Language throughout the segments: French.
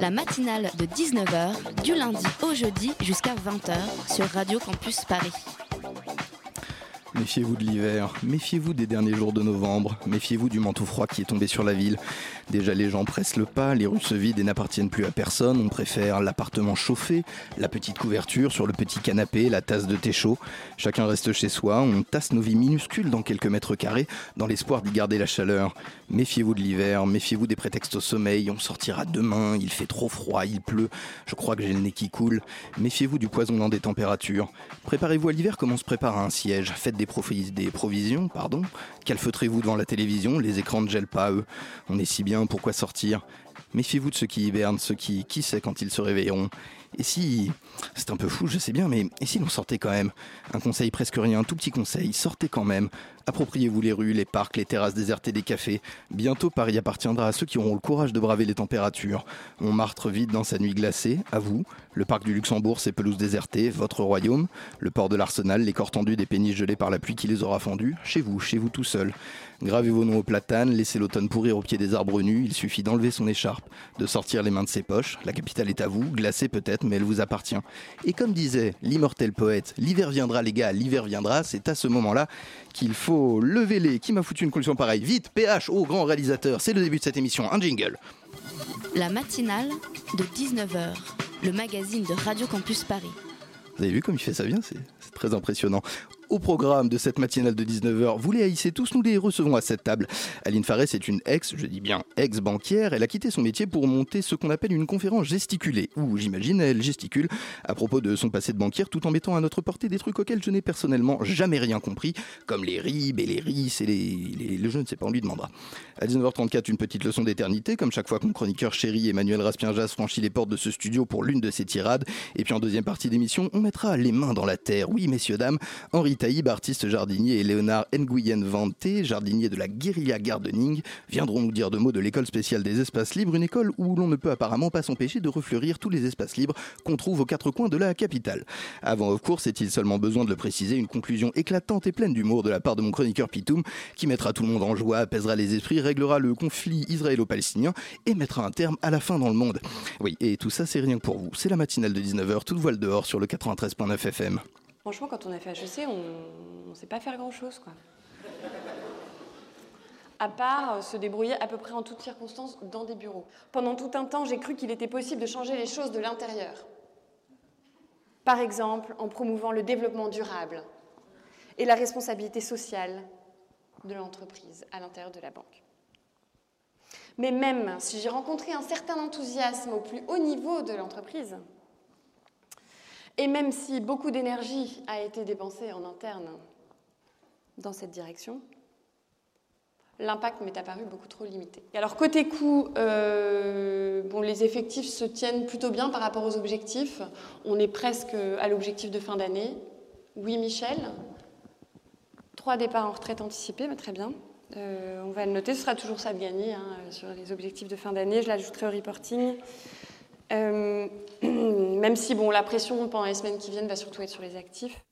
La matinale de 19h, du lundi au jeudi jusqu'à 20h sur Radio Campus Paris. Méfiez-vous de l'hiver, méfiez-vous des derniers jours de novembre, méfiez-vous du manteau froid qui est tombé sur la ville. Déjà les gens pressent le pas, les rues se vident et n'appartiennent plus à personne, on préfère l'appartement chauffé, la petite couverture sur le petit canapé, la tasse de thé chaud. Chacun reste chez soi, on tasse nos vies minuscules dans quelques mètres carrés dans l'espoir d'y garder la chaleur. Méfiez-vous de l'hiver, méfiez-vous des prétextes au sommeil, on sortira demain, il fait trop froid, il pleut, je crois que j'ai le nez qui coule. Méfiez-vous du poisonnement des températures. Préparez-vous à l'hiver comme on se prépare à un siège. Faites des provisions, pardon. Calfeutrez-vous devant la télévision, les écrans ne gèlent pas eux. On est si bien, pourquoi sortir? Méfiez-vous de ceux qui hibernent, ceux qui, qui sait quand ils se réveilleront. Et si, c'est un peu fou, je sais bien, mais et si l'on sortait quand même? Un conseil presque rien, un tout petit conseil, sortez quand même. Appropriez-vous les rues, les parcs, les terrasses désertées des cafés. Bientôt Paris appartiendra à ceux qui auront le courage de braver les températures. Montmartre vide dans sa nuit glacée, à vous. Le parc du Luxembourg, ses pelouses désertées, votre royaume. Le port de l'Arsenal, les corps tendus des péniches gelées par la pluie qui les aura fendus. Chez vous, chez vous tout seul. Gravez vos noms aux platanes, laissez l'automne pourrir au pied des arbres nus, il suffit d'enlever son écharpe, de sortir les mains de ses poches, la capitale est à vous, glacée peut-être, mais elle vous appartient. Et comme disait l'immortel poète, l'hiver viendra les gars, l'hiver viendra, c'est à ce moment-là qu'il faut lever les... Qui m'a foutu une conclusion pareille Vite, PH, au grand réalisateur, c'est le début de cette émission, un jingle. La matinale de 19h, le magazine de Radio Campus Paris. Vous avez vu comme il fait ça bien, c'est très impressionnant. Au programme de cette matinale de 19h, vous les haïssez tous, nous les recevons à cette table. Aline Farès est une ex, je dis bien ex-banquière, elle a quitté son métier pour monter ce qu'on appelle une conférence gesticulée, où j'imagine elle gesticule à propos de son passé de banquière tout en mettant à notre portée des trucs auxquels je n'ai personnellement jamais rien compris, comme les ribes et les ris et les, les- le je ne sais pas, on lui demandera. À 19h34, une petite leçon d'éternité, comme chaque fois que mon chroniqueur chéri Emmanuel Raspienjas franchit les portes de ce studio pour l'une de ses tirades. Et puis en deuxième partie d'émission, on mettra les mains dans la terre. Oui, messieurs, dames, Henri Taïb, artiste jardinier, et Léonard Nguyen Vanté, jardinier de la guérilla gardening, viendront nous dire deux mots de l'école spéciale des espaces libres, une école où l'on ne peut apparemment pas s'empêcher de refleurir tous les espaces libres qu'on trouve aux quatre coins de la capitale. Avant of course, est-il seulement besoin de le préciser, une conclusion éclatante et pleine d'humour de la part de mon chroniqueur Pitoum, qui mettra tout le monde en joie, apaisera les esprits, réglera le conflit israélo-palestinien et mettra un terme à la fin dans le monde. Oui, et tout ça, c'est rien que pour vous. C'est la matinale de 19h, toute voile dehors sur le 93.9 FM. Franchement, quand on a fait HEC, on ne sait pas faire grand-chose, quoi. À part euh, se débrouiller à peu près en toutes circonstances dans des bureaux. Pendant tout un temps, j'ai cru qu'il était possible de changer les choses de l'intérieur. Par exemple, en promouvant le développement durable et la responsabilité sociale de l'entreprise à l'intérieur de la banque. Mais même si j'ai rencontré un certain enthousiasme au plus haut niveau de l'entreprise, et même si beaucoup d'énergie a été dépensée en interne dans cette direction, l'impact m'est apparu beaucoup trop limité. Alors côté coût, euh, bon, les effectifs se tiennent plutôt bien par rapport aux objectifs. On est presque à l'objectif de fin d'année. Oui, Michel. Trois départs en retraite anticipés, mais très bien. Euh, on va le noter, ce sera toujours ça de gagner hein, sur les objectifs de fin d'année. Je l'ajouterai au reporting. Euh, même si bon, la pression pendant les semaines qui viennent va surtout être sur les actifs.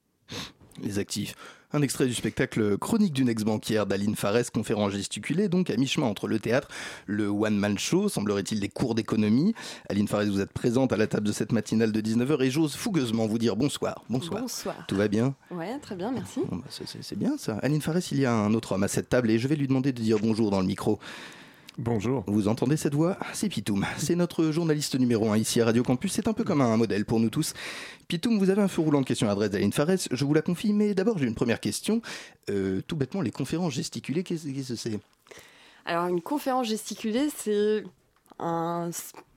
Les actifs. Un extrait du spectacle Chronique d'une ex-banquière d'Aline Farès, conférence gesticulée, donc à mi-chemin entre le théâtre, le one-man show, semblerait-il des cours d'économie. Aline Farès, vous êtes présente à la table de cette matinale de 19h et j'ose fougueusement vous dire bonsoir. Bonsoir. Bonsoir. Tout va bien? Ouais, très bien, merci. Bon, bah, c'est- bien ça. Aline Farès, il y a un autre homme à cette table et je vais lui demander de dire bonjour dans le micro. Bonjour. Vous entendez cette voix? C'est Pitoum. C'est notre journaliste numéro 1 ici à Radio Campus. C'est un peu comme un modèle pour nous tous. Pitoum, vous avez un feu roulant de questions à adresse d'Aline Farès. Je vous la confie, mais d'abord j'ai une première question. Euh, tout bêtement, les conférences gesticulées, qu'est-ce qu'est-ce que c'est? Alors, une conférence gesticulée, c'est un-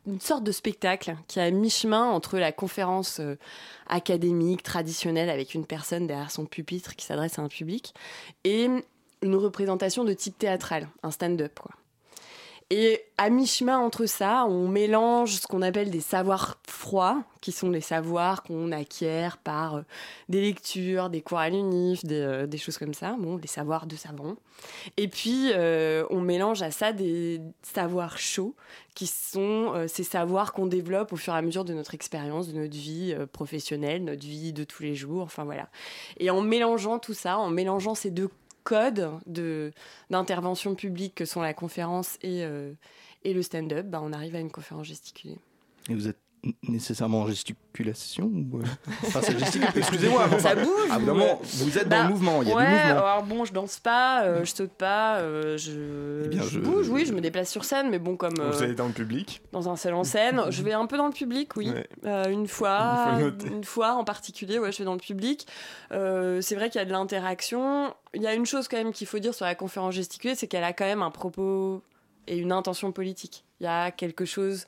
une sorte de spectacle qui est à mi-chemin entre la conférence euh, académique, traditionnelle, avec une personne derrière son pupitre qui s'adresse à un public, et une représentation de type théâtral, un stand-up. quoi. Et à mi-chemin entre ça, on mélange ce qu'on appelle des savoirs froids, qui sont des savoirs qu'on acquiert par euh, des lectures, des cours à l'UNIF, des, euh, choses comme ça, bon, des savoirs de savant. Et puis, euh, on mélange à ça des savoirs chauds, qui sont ces savoirs qu'on développe au fur et à mesure de notre expérience, de notre vie professionnelle, notre vie de tous les jours, enfin voilà. Et en mélangeant tout ça, en mélangeant ces deux codes de d'intervention publique que sont la conférence et, euh, et le stand-up, bah, on arrive à une conférence gesticulée. Nécessairement en gesticulation ou... euh, Enfin, c'est gesticule, excusez-moi. Ça enfin, bouge ah, ou- vraiment, vous êtes dans Bah, le mouvement, il y a ouais, du mouvement. alors bon, je danse pas, euh, je saute pas, euh, je, Eh bien, je je- bouge, oui, je me déplace sur scène, mais bon, comme euh, Vous allez dans le public dans un seul en scène, je vais un peu dans le public, oui, Ouais. Euh, une fois, une fois en particulier, ouais, je vais dans le public. Euh, c'est vrai qu'il y a de l'interaction. Il y a une chose quand même qu'il faut dire sur la conférence gesticulée, c'est qu'elle a quand même un propos et une intention politique. Il y a quelque chose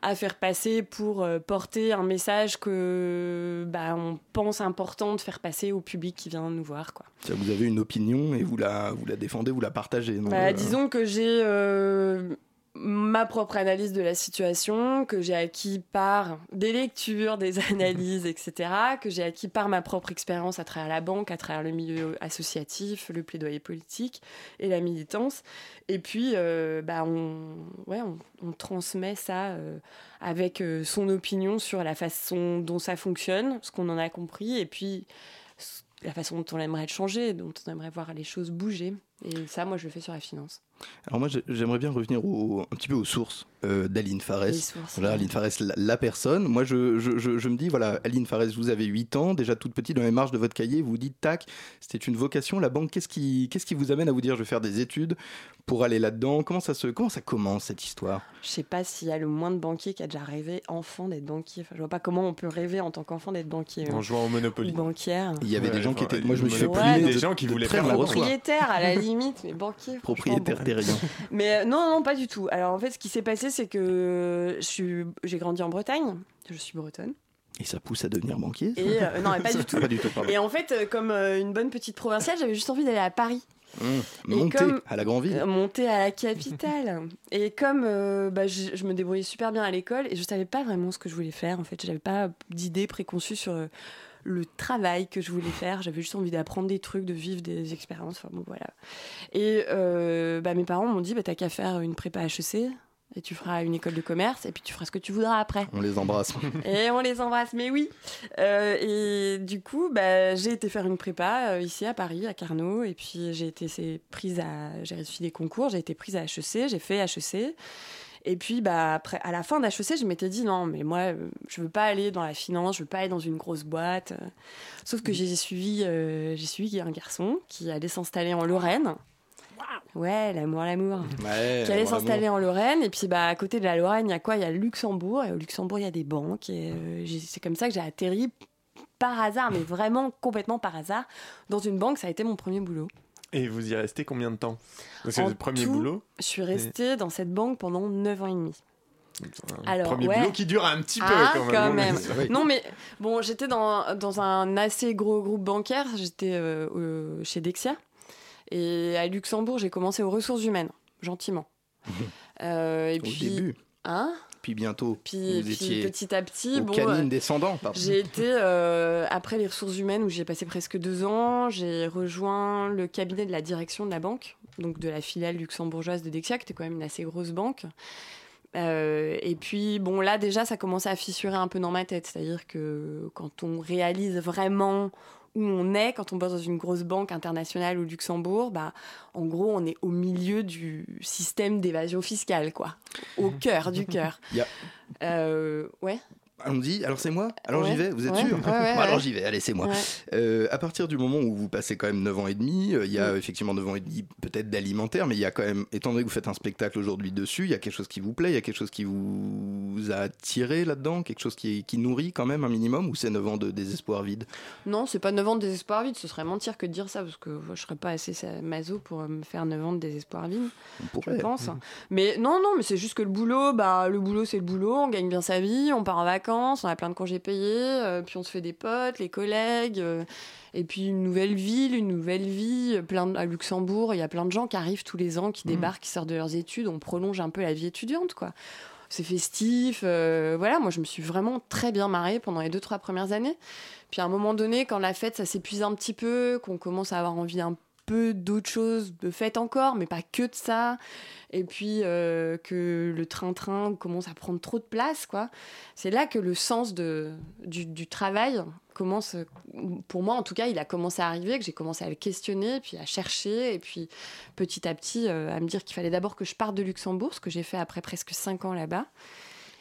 à faire passer pour euh, porter un message que bah, on pense important de faire passer au public qui vient nous voir, quoi. Vous avez une opinion et vous la, vous la défendez, vous la partagez. non, Bah, euh, disons que j'ai euh, ma propre analyse de la situation, que j'ai acquis par des lectures, des analyses, etc., que j'ai acquis par ma propre expérience à travers la banque, à travers le milieu associatif, le plaidoyer politique et la militance. Et puis, euh, bah, on, ouais, on, on transmet ça euh, avec euh, son opinion sur la façon dont ça fonctionne, ce qu'on en a compris, et puis la façon dont on aimerait le changer, dont on aimerait voir les choses bouger. Et ça, moi, je le fais sur la finance. Alors moi, j'ai- j'aimerais bien revenir au, un petit peu aux sources euh, d'Aline Fares. Les sources. Voilà, Aline Fares, la, la personne. Moi, je, je, je, je me dis, voilà, Aline Fares, vous avez 8 ans, déjà toute petite, dans les marges de votre cahier, vous vous dites, tac, c'était une vocation, la banque, qu'est-ce qui, qu'est-ce qui vous amène à vous dire, je vais faire des études pour aller là-dedans? Comment ça, se, comment ça commence, cette histoire? Je sais pas s'il y a le moins de banquiers qui a déjà rêvé enfant d'être banquier. Enfin, je vois pas comment on peut rêver en tant qu'enfant d'être banquier. en euh, jouant au Monopoly. banquière. Il y voulaient des gens qui étaient... Moi, je me suis fait Ouais, donc- de- des gens qui de voulaient faire la. Propriétaire à la limite, mais banquier. Propriétaire Mais euh, non, non, pas du tout. Alors en fait, ce qui s'est passé, c'est que je suis, j'ai grandi en Bretagne. Je suis bretonne. Et ça pousse à devenir banquier Et euh, non, mais pas du tout. Pas du tout, pardon. Et en fait, euh, comme euh, une bonne petite provinciale, j'avais juste envie d'aller à Paris. Mmh. Monter comme- à la grande ville. Euh, monter à la capitale. et comme euh, bah, je, je me débrouillais super bien à l'école et je savais pas vraiment ce que je voulais faire, en fait, j'avais pas d'idée préconçue sur euh, le travail que je voulais faire. J'avais juste envie d'apprendre des trucs, de vivre des expériences. Enfin bon, voilà. Et euh, bah, mes parents m'ont dit bah, t'as qu'à faire une prépa HEC. Et tu feras une école de commerce et puis tu feras ce que tu voudras après. On les embrasse. Et on les embrasse, mais oui. Euh, et du coup, bah, j'ai été faire une prépa euh, ici à Paris, à Carnot, et puis j'ai été prise à, j'ai réussi des concours, j'ai été prise à HEC, j'ai fait HEC. Et puis, bah, après, à la fin d'HEC, je m'étais dit non, mais moi, euh, je veux pas aller dans la finance, je veux pas aller dans une grosse boîte. Sauf que j'ai suivi, euh, j'ai suivi un garçon qui allait s'installer en Lorraine. Ouais, l'amour, l'amour Ouais, qui allait s'installer en Lorraine. Et puis, bah, à côté de la Lorraine, il y a quoi? Il y a le Luxembourg. Et au Luxembourg, il y a des banques. Et euh, c'est comme ça que j'ai atterri par hasard, mais vraiment complètement par hasard, dans une banque. Ça a été mon premier boulot. Et vous y restez combien de temps c'est le premier tout, boulot. Je suis restée dans cette banque pendant 9 ans et demi. Un Alors, premier ouais. boulot qui dure un petit peu Ah, quand même. quand même. Oui. Non, mais bon, j'étais dans, dans un assez gros groupe bancaire. J'étais euh, euh, chez Dexia. Et à Luxembourg, j'ai commencé aux ressources humaines, gentiment. Euh, et Au puis, début. Hein? Puis bientôt, puis, vous puis étiez petit à petit, bon, canine euh, descendant. j'ai été euh, après les ressources humaines où j'ai passé presque deux ans. J'ai rejoint le cabinet de la direction de la banque, donc de la filiale luxembourgeoise de Dexia, qui était quand même une assez grosse banque. Euh, et puis bon là déjà ça commençait à fissurer un peu dans ma tête, c'est-à-dire que quand on réalise vraiment où on est, quand on bosse dans une grosse banque internationale au Luxembourg, bah en gros on est au milieu du système d'évasion fiscale quoi, au cœur du cœur. Il y a- Euh, ouais. Allons-y, alors c'est moi Alors Ouais. j'y vais, vous êtes Ouais. sûr Ouais, Alors j'y vais, allez, c'est moi. Euh, à partir du moment où vous passez quand même 9 ans et demi, euh, il y a Mm. effectivement 9 ans et demi peut-être d'alimentaire, mais il y a quand même, étant donné que vous faites un spectacle aujourd'hui dessus, il y a quelque chose qui vous plaît, il y a quelque chose qui vous a attiré là-dedans, quelque chose qui, qui nourrit quand même un minimum, ou c'est 9 ans de désespoir vide? Non, c'est pas 9 ans de désespoir vide, ce serait mentir que de dire ça, parce que je serais pas assez maso pour me faire 9 ans de désespoir vide, On je pense. Mais non, non, mais c'est juste que le boulot, bah, le boulot, c'est le boulot, on gagne bien sa vie, on part en vacances, vacances, on a plein de congés payés, euh, puis on se fait des potes, les collègues, euh, et puis une nouvelle ville, une nouvelle vie. Plein de- à Luxembourg, il y a plein de gens qui arrivent tous les ans, qui Mhm. débarquent, qui sortent de leurs études. On prolonge un peu la vie étudiante, quoi. C'est festif, euh, voilà. Moi, je me suis vraiment très bien marrée pendant les deux trois premières années. Puis à un moment donné, quand la fête, ça s'épuise un petit peu, qu'on commence à avoir envie un peu d'autres choses, fête encore, mais pas que de ça. Et puis euh, que le train-train commence à prendre trop de place, quoi. C'est là que le sens de, du, du travail commence, pour moi en tout cas, il a commencé à arriver, que j'ai commencé à le questionner, puis à chercher, et puis petit à petit euh, à me dire qu'il fallait d'abord que je parte de Luxembourg, ce que j'ai fait après presque cinq ans là-bas.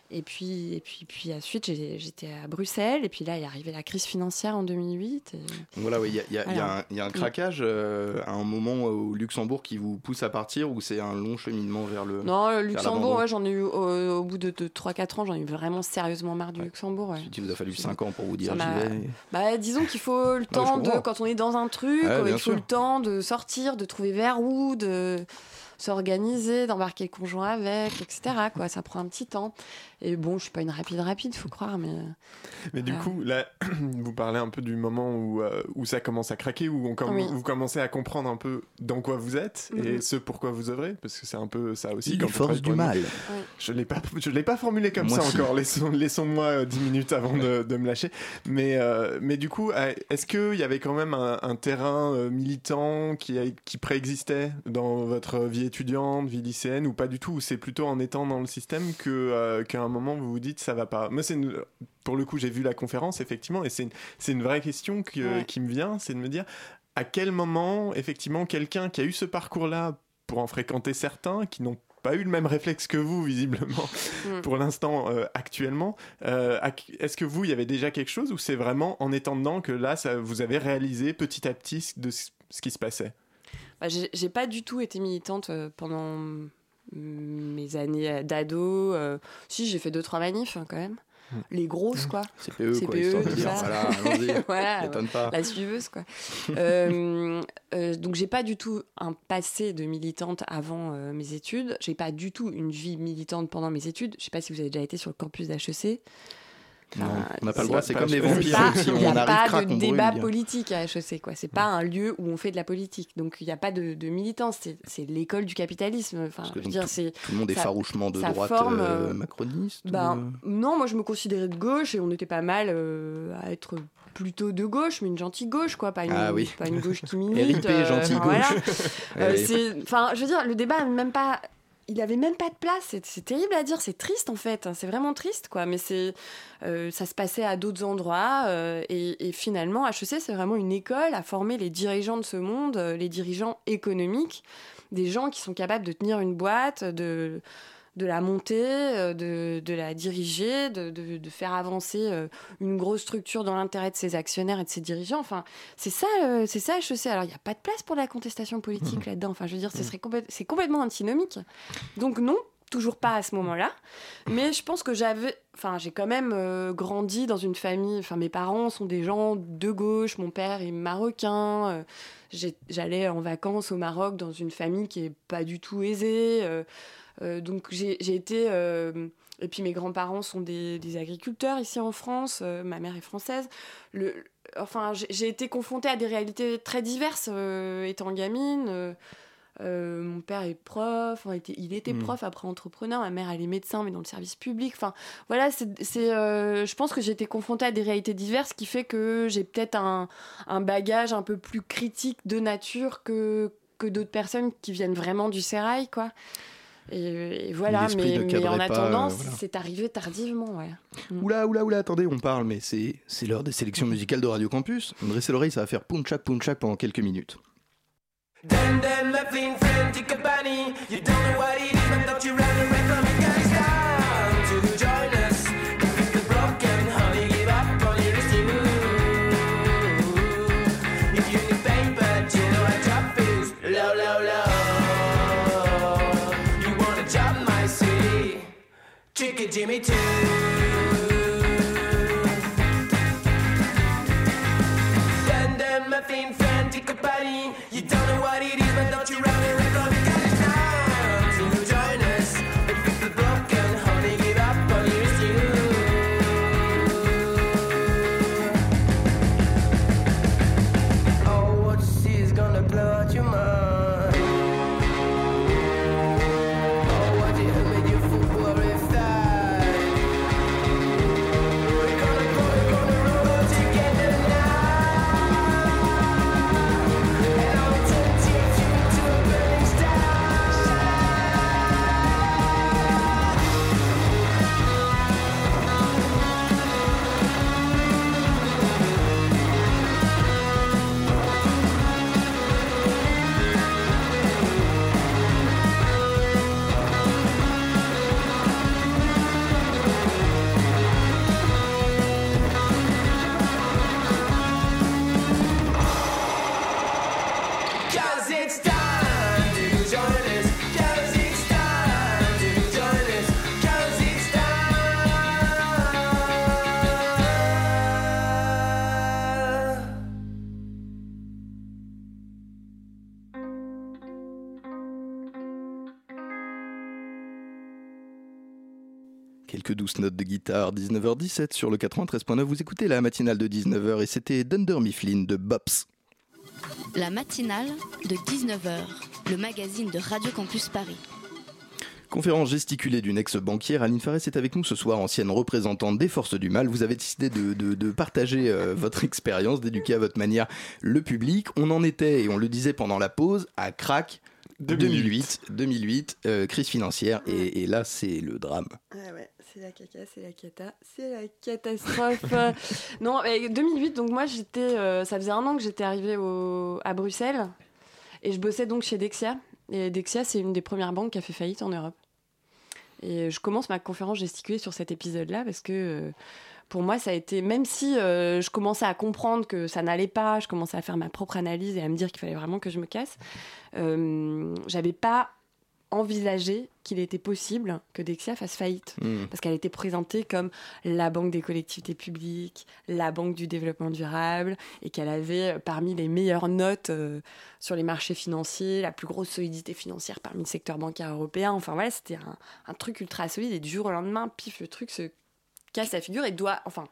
Et puis, et puis, puis ensuite, j'étais à Bruxelles, et puis là, il est arrivé la crise financière en 2008. et- Voilà, oui, il y a, il y y a Voilà. un- il y a un craquage euh, à un moment au Luxembourg qui vous pousse à partir ou c'est un long cheminement vers le. Non, le Luxembourg, ouais, j'en ai eu au, au bout de, 3-4 ans, j'en ai eu vraiment sérieusement marre du Luxembourg. ouais. Il vous a fallu 5 ans pour vous dire j'y vais. Bah, disons qu'il faut le temps de, quand on est dans un truc, Ouais, euh, il faut sûr. le temps de sortir, de trouver vers où, de s'organiser, d'embarquer le conjoint avec, etc. Quoi, ça prend un petit temps. Et bon, je suis pas une rapide rapide, faut croire, mais. Mais du coup, là, vous parlez un peu du moment où, euh, où ça commence à craquer, où on comm- Oui. vous commencez à comprendre un peu dans quoi vous êtes et Mhm. ce pourquoi vous œuvrez, parce que c'est un peu ça aussi. Quand on force du mal. Je l'ai pas, je l'ai pas formulé comme Moi ça si. encore. Laissons, laissons-moi euh, 10 minutes avant de, de me lâcher. Mais, euh, mais du coup, est-ce qu'il y avait quand même un, un terrain militant qui, qui préexistait dans votre vie étudiante, vie lycéenne, ou pas du tout Ou c'est plutôt en étant dans le système que euh, qu'à un moment vous vous dites ça va pas Moi, c'est une- pour le coup, j'ai vu la conférence effectivement, et c'est une, c'est une vraie question que- Ouais. qui me vient, c'est de me dire à quel moment effectivement quelqu'un qui a eu ce parcours-là pour en fréquenter certains qui n'ont pas eu le même réflexe que vous visiblement Mm. pour l'instant euh, actuellement euh, est-ce que vous il y avait déjà quelque chose ou c'est vraiment en étant dedans que là ça, vous avez réalisé petit à petit de ce qui se passait? Bah, j'ai pas du tout été militante euh, pendant mes années d'ado. euh, si, j'ai fait deux, trois manifs hein, quand même. Les grosses, quoi. CPE, quoi, CPE, histoire de tout dire, ça. voilà. Voilà, M'étonne pas. la suiveuse quoi. Euh, euh, donc j'ai pas du tout un passé de militante avant euh, mes études. J'ai pas du tout une vie militante pendant mes études. Je sais pas si vous avez déjà été sur le campus d'HEC. Non, on n'a pas le droit, c'est comme les vampires. Il n'y a pas de débat politique à HEC. quoi. C'est pas un lieu où on fait de la politique. Donc il n'y a pas de, de militance. C'est- l'école du capitalisme. Enfin, je veux dire, c'est Tout le monde est ça- farouchement de droite forme, euh, euh, macroniste Ben, non, moi je me considérais de gauche et on était pas mal euh, à être plutôt de gauche, mais une gentille gauche, quoi, pas une, Ah oui. pas une gauche qui milite. RIP, euh, gentil enfin, gauche. voilà. Euh, c'est- Enfin, je veux dire, le débat, même pas. Il avait même pas de place. C'est terrible à dire. C'est triste en fait. C'est vraiment triste, quoi. Mais c'est, euh, ça se passait à d'autres endroits. euh, et, et finalement, HEC, c'est vraiment une école à former les dirigeants de ce monde, euh, les dirigeants économiques, des gens qui sont capables de tenir une boîte, de de la monter, euh, de, de la diriger, de, de, de faire avancer euh, une grosse structure dans l'intérêt de ses actionnaires et de ses dirigeants. Enfin, c'est ça, euh, c'est ça HEC. Alors, il n'y a pas de place pour la contestation politique là-dedans. Enfin, je veux dire, ce serait complète- c'est complètement antinomique. Donc non, toujours pas à ce moment-là. Mais je pense que j'avais, enfin, j'ai quand même euh, grandi dans une famille. Enfin, mes parents sont des gens de gauche. Mon père est marocain. euh, J'allais en vacances au Maroc dans une famille qui est pas du tout aisée. euh, donc j'ai été euh, et puis mes grands-parents sont des, des agriculteurs ici en France. euh, ma mère est française. Le, enfin, j'ai été confrontée à des réalités très diverses euh, étant gamine. euh, euh, mon père est prof, enfin, il était Mm. prof après entrepreneur. Ma mère elle est médecin mais dans le service public. Enfin voilà, c'est, c'est, euh, je pense que j'ai été confrontée à des réalités diverses, ce qui fait que j'ai peut-être un, un bagage un peu plus critique de nature que que d'autres personnes qui viennent vraiment du sérail, quoi. Et, et voilà, mais, en attendant, euh, voilà. c'est arrivé tardivement, ouais. Oula, oula, oula, attendez, on parle, mais c'est c'est l'heure des sélections musicales de Radio Campus. Dressez l'oreille, ça va faire punchak punchak pendant quelques minutes. Then, then, loving friend, take a bunny. You don't know what it is, but don't you run away from it, guys. Tricky Jimmy too. Guitare, 19h17 sur le 93.9. Vous écoutez la matinale de 19h et c'était Dunder Mifflin de Bops. La matinale de 19h, le magazine de Radio Campus Paris. Conférence gesticulée d'une ex-banquière, Aline Farès est avec nous ce soir, ancienne représentante des forces du mal. Vous avez décidé de, de- de partager euh, votre expérience, d'éduquer à votre manière le public. On en était, et on le disait pendant la pause, à crack 2008, 2008, euh, crise financière, et, et là c'est le drame. Ah ouais, c'est la caca, c'est la cata, c'est la catastrophe. non, mais 2008, donc moi j'étais, euh, ça faisait un an que j'étais arrivée au- à Bruxelles et je bossais donc chez Dexia. Et Dexia, c'est une des premières banques qui a fait faillite en Europe. Et je commence ma conférence gesticulée sur cet épisode-là parce que euh, pour moi, ça a été, même si euh, je commençais à comprendre que ça n'allait pas, je commençais à faire ma propre analyse et à me dire qu'il fallait vraiment que je me casse, euh, j'avais pas envisagé qu'il était possible que Dexia fasse faillite. Hmm. Parce qu'elle était présentée comme la banque des collectivités publiques, la banque du développement durable, et qu'elle avait parmi les meilleures notes euh, sur les marchés financiers, la plus grosse solidité financière parmi le secteur bancaire européen. Enfin voilà, c'était un, un truc ultra solide, et du jour au lendemain, pif, le truc se casse la figure et doit, enfin,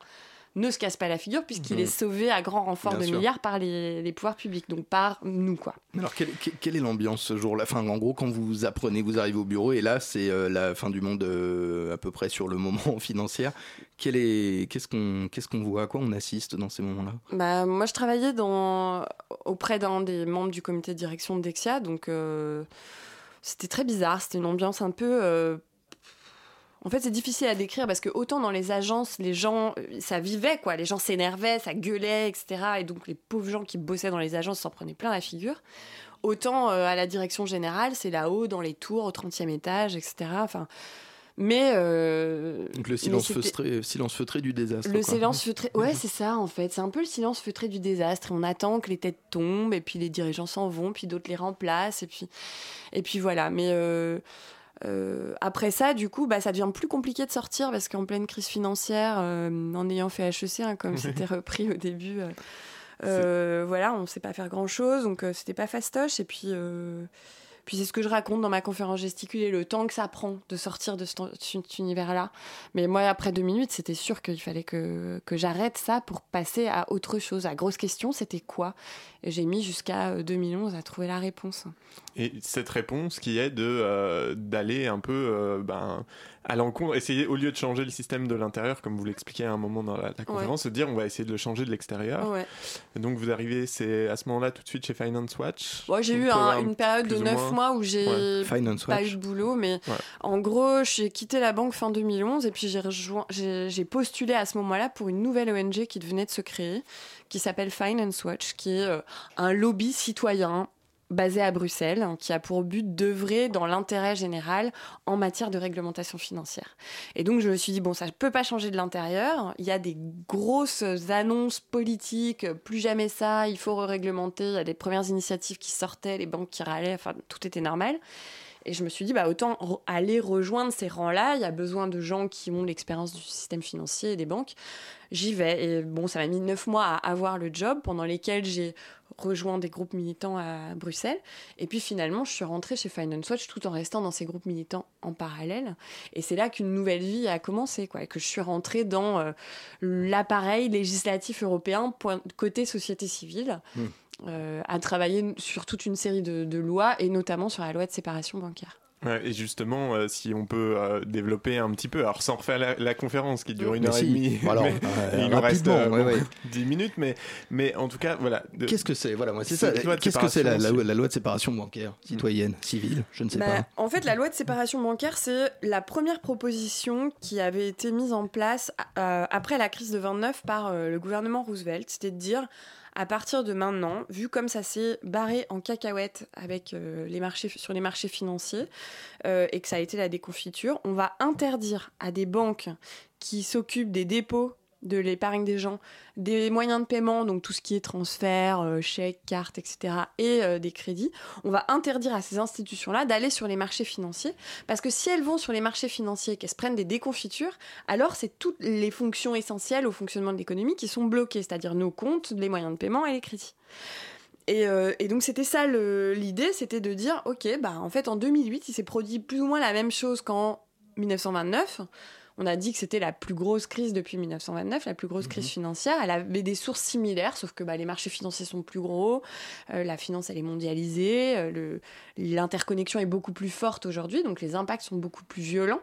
ne se casse pas la figure puisqu'il est sauvé à grand renfort Bien de sûr. milliards par les, les pouvoirs publics, donc par nous, quoi. Alors, quelle, est l'ambiance ce jour-là? Enfin, en gros, quand vous apprenez, vous arrivez au bureau, et là, c'est euh, la fin du monde euh, à peu près sur le moment financier. Quel est, qu'est-ce qu'on, qu'est-ce qu'on voit? À quoi on assiste dans ces moments-là? Bah, moi, je travaillais dans, auprès d'un des membres du comité de direction de Dexia, donc euh, c'était très bizarre. C'était une ambiance un peu. euh, En fait, c'est difficile à décrire parce que autant dans les agences, les gens, euh, ça vivait, quoi. Les gens s'énervaient, ça gueulait, etc. Et donc, les pauvres gens qui bossaient dans les agences s'en prenaient plein la figure. Autant euh, à la direction générale, c'est là-haut, dans les tours, au 30e étage, etc. Enfin, mais. euh, Donc, le silence feutré, silence feutré du désastre. le quoi. silence feutré, ouais, c'est ça en fait. C'est un peu le silence feutré du désastre. On attend que les têtes tombent, et puis les dirigeants s'en vont, puis d'autres les remplacent, et puis, et puis voilà. Mais euh, euh, après ça, du coup, bah, ça devient plus compliqué de sortir parce qu'en pleine crise financière, euh, en ayant fait HEC, hein, comme c'était repris au début, euh, voilà, on sait pas faire grand chose, donc c'était pas fastoche. Et puis. Euh, puis c'est ce que je raconte dans ma conférence gesticulée, le temps que ça prend de sortir de cet, univers-là. Mais moi, après 2008, c'était sûr qu'il fallait que, que j'arrête ça pour passer à autre chose. La grosse question, c'était quoi? Et j'ai mis jusqu'à euh, 2011 à trouver la réponse. Et cette réponse qui est de euh, d'aller un peu euh, ben, à l'encontre, essayer au lieu de changer le système de l'intérieur, comme vous l'expliquiez à un moment dans la, la conférence, se dire on va essayer de le changer de l'extérieur. Ouais. Donc vous arrivez, c'est à ce moment-là tout de suite chez Finance Watch. Moi, j'ai eu un- une période de plus ou 9 moins- mois où j'ai Ouais. Pas eu de boulot, mais Ouais. en gros, j'ai quitté la banque fin 2011 et puis j'ai rejoint, j'ai j'ai postulé à ce moment-là pour une nouvelle ONG qui venait de se créer, qui s'appelle Finance Watch, qui est euh, un lobby citoyen basé à Bruxelles, hein, qui a pour but d'œuvrer dans l'intérêt général en matière de réglementation financière. Et donc je me suis dit, bon, ça ne peut pas changer de l'intérieur, il y a des grosses annonces politiques, plus jamais ça, il faut réglementer, il y a des premières initiatives qui sortaient, les banques qui râlaient, enfin tout était normal. Et je me suis dit, bah, autant aller rejoindre ces rangs-là. Il y a besoin de gens qui ont l'expérience du système financier et des banques. J'y vais. Et bon, ça m'a mis neuf mois à avoir le job, pendant lesquels j'ai rejoint des groupes militants à Bruxelles. Et puis finalement, je suis rentrée chez Finance Watch tout en restant dans ces groupes militants en parallèle. Et c'est là qu'une nouvelle vie a commencé, quoi. Et que je suis rentrée dans euh, l'appareil législatif européen, point- côté société civile. Hmm. euh, à travailler sur toute une série de, de lois et notamment sur la loi de séparation bancaire. Ouais, et justement, euh, si on peut euh, développer un petit peu, alors sans refaire la, la conférence qui dure une Mais heure si. et demie, Alors, mais euh, il nous reste ouais, bon, ouais. 10 minutes, mais, mais en tout cas, voilà. de- Qu'est-ce que c'est? Voilà, moi c'est ça. Qu'est-ce que c'est la, la- séparation, la loi de séparation bancaire, citoyenne, civile? Je ne sais Bah, pas. En fait, la loi de séparation bancaire, c'est la première proposition qui avait été mise en place euh, après la crise de 29 par euh, le gouvernement Roosevelt. C'était de dire, à partir de maintenant, vu comme ça s'est barré en cacahuète avec euh, les marchés, sur les marchés financiers euh, et que ça a été la déconfiture, on va interdire à des banques qui s'occupent des dépôts de l'épargne des gens, des moyens de paiement, donc tout ce qui est transfert, euh, chèques, cartes, etc., et euh, des crédits, on va interdire à ces institutions-là d'aller sur les marchés financiers, parce que si elles vont sur les marchés financiers et qu'elles se prennent des déconfitures, alors c'est toutes les fonctions essentielles au fonctionnement de l'économie qui sont bloquées, c'est-à-dire nos comptes, les moyens de paiement et les crédits. Et, euh, et donc c'était ça l'idée, c'était de dire, ok, bah en fait en 2008, il s'est produit plus ou moins la même chose qu'en 1929. On a dit que c'était la plus grosse crise depuis 1929, la plus grosse crise financière. Elle avait des sources similaires, sauf que bah, les marchés financiers sont plus gros, euh, la finance elle est mondialisée, euh, l'interconnexion est beaucoup plus forte aujourd'hui, donc les impacts sont beaucoup plus violents.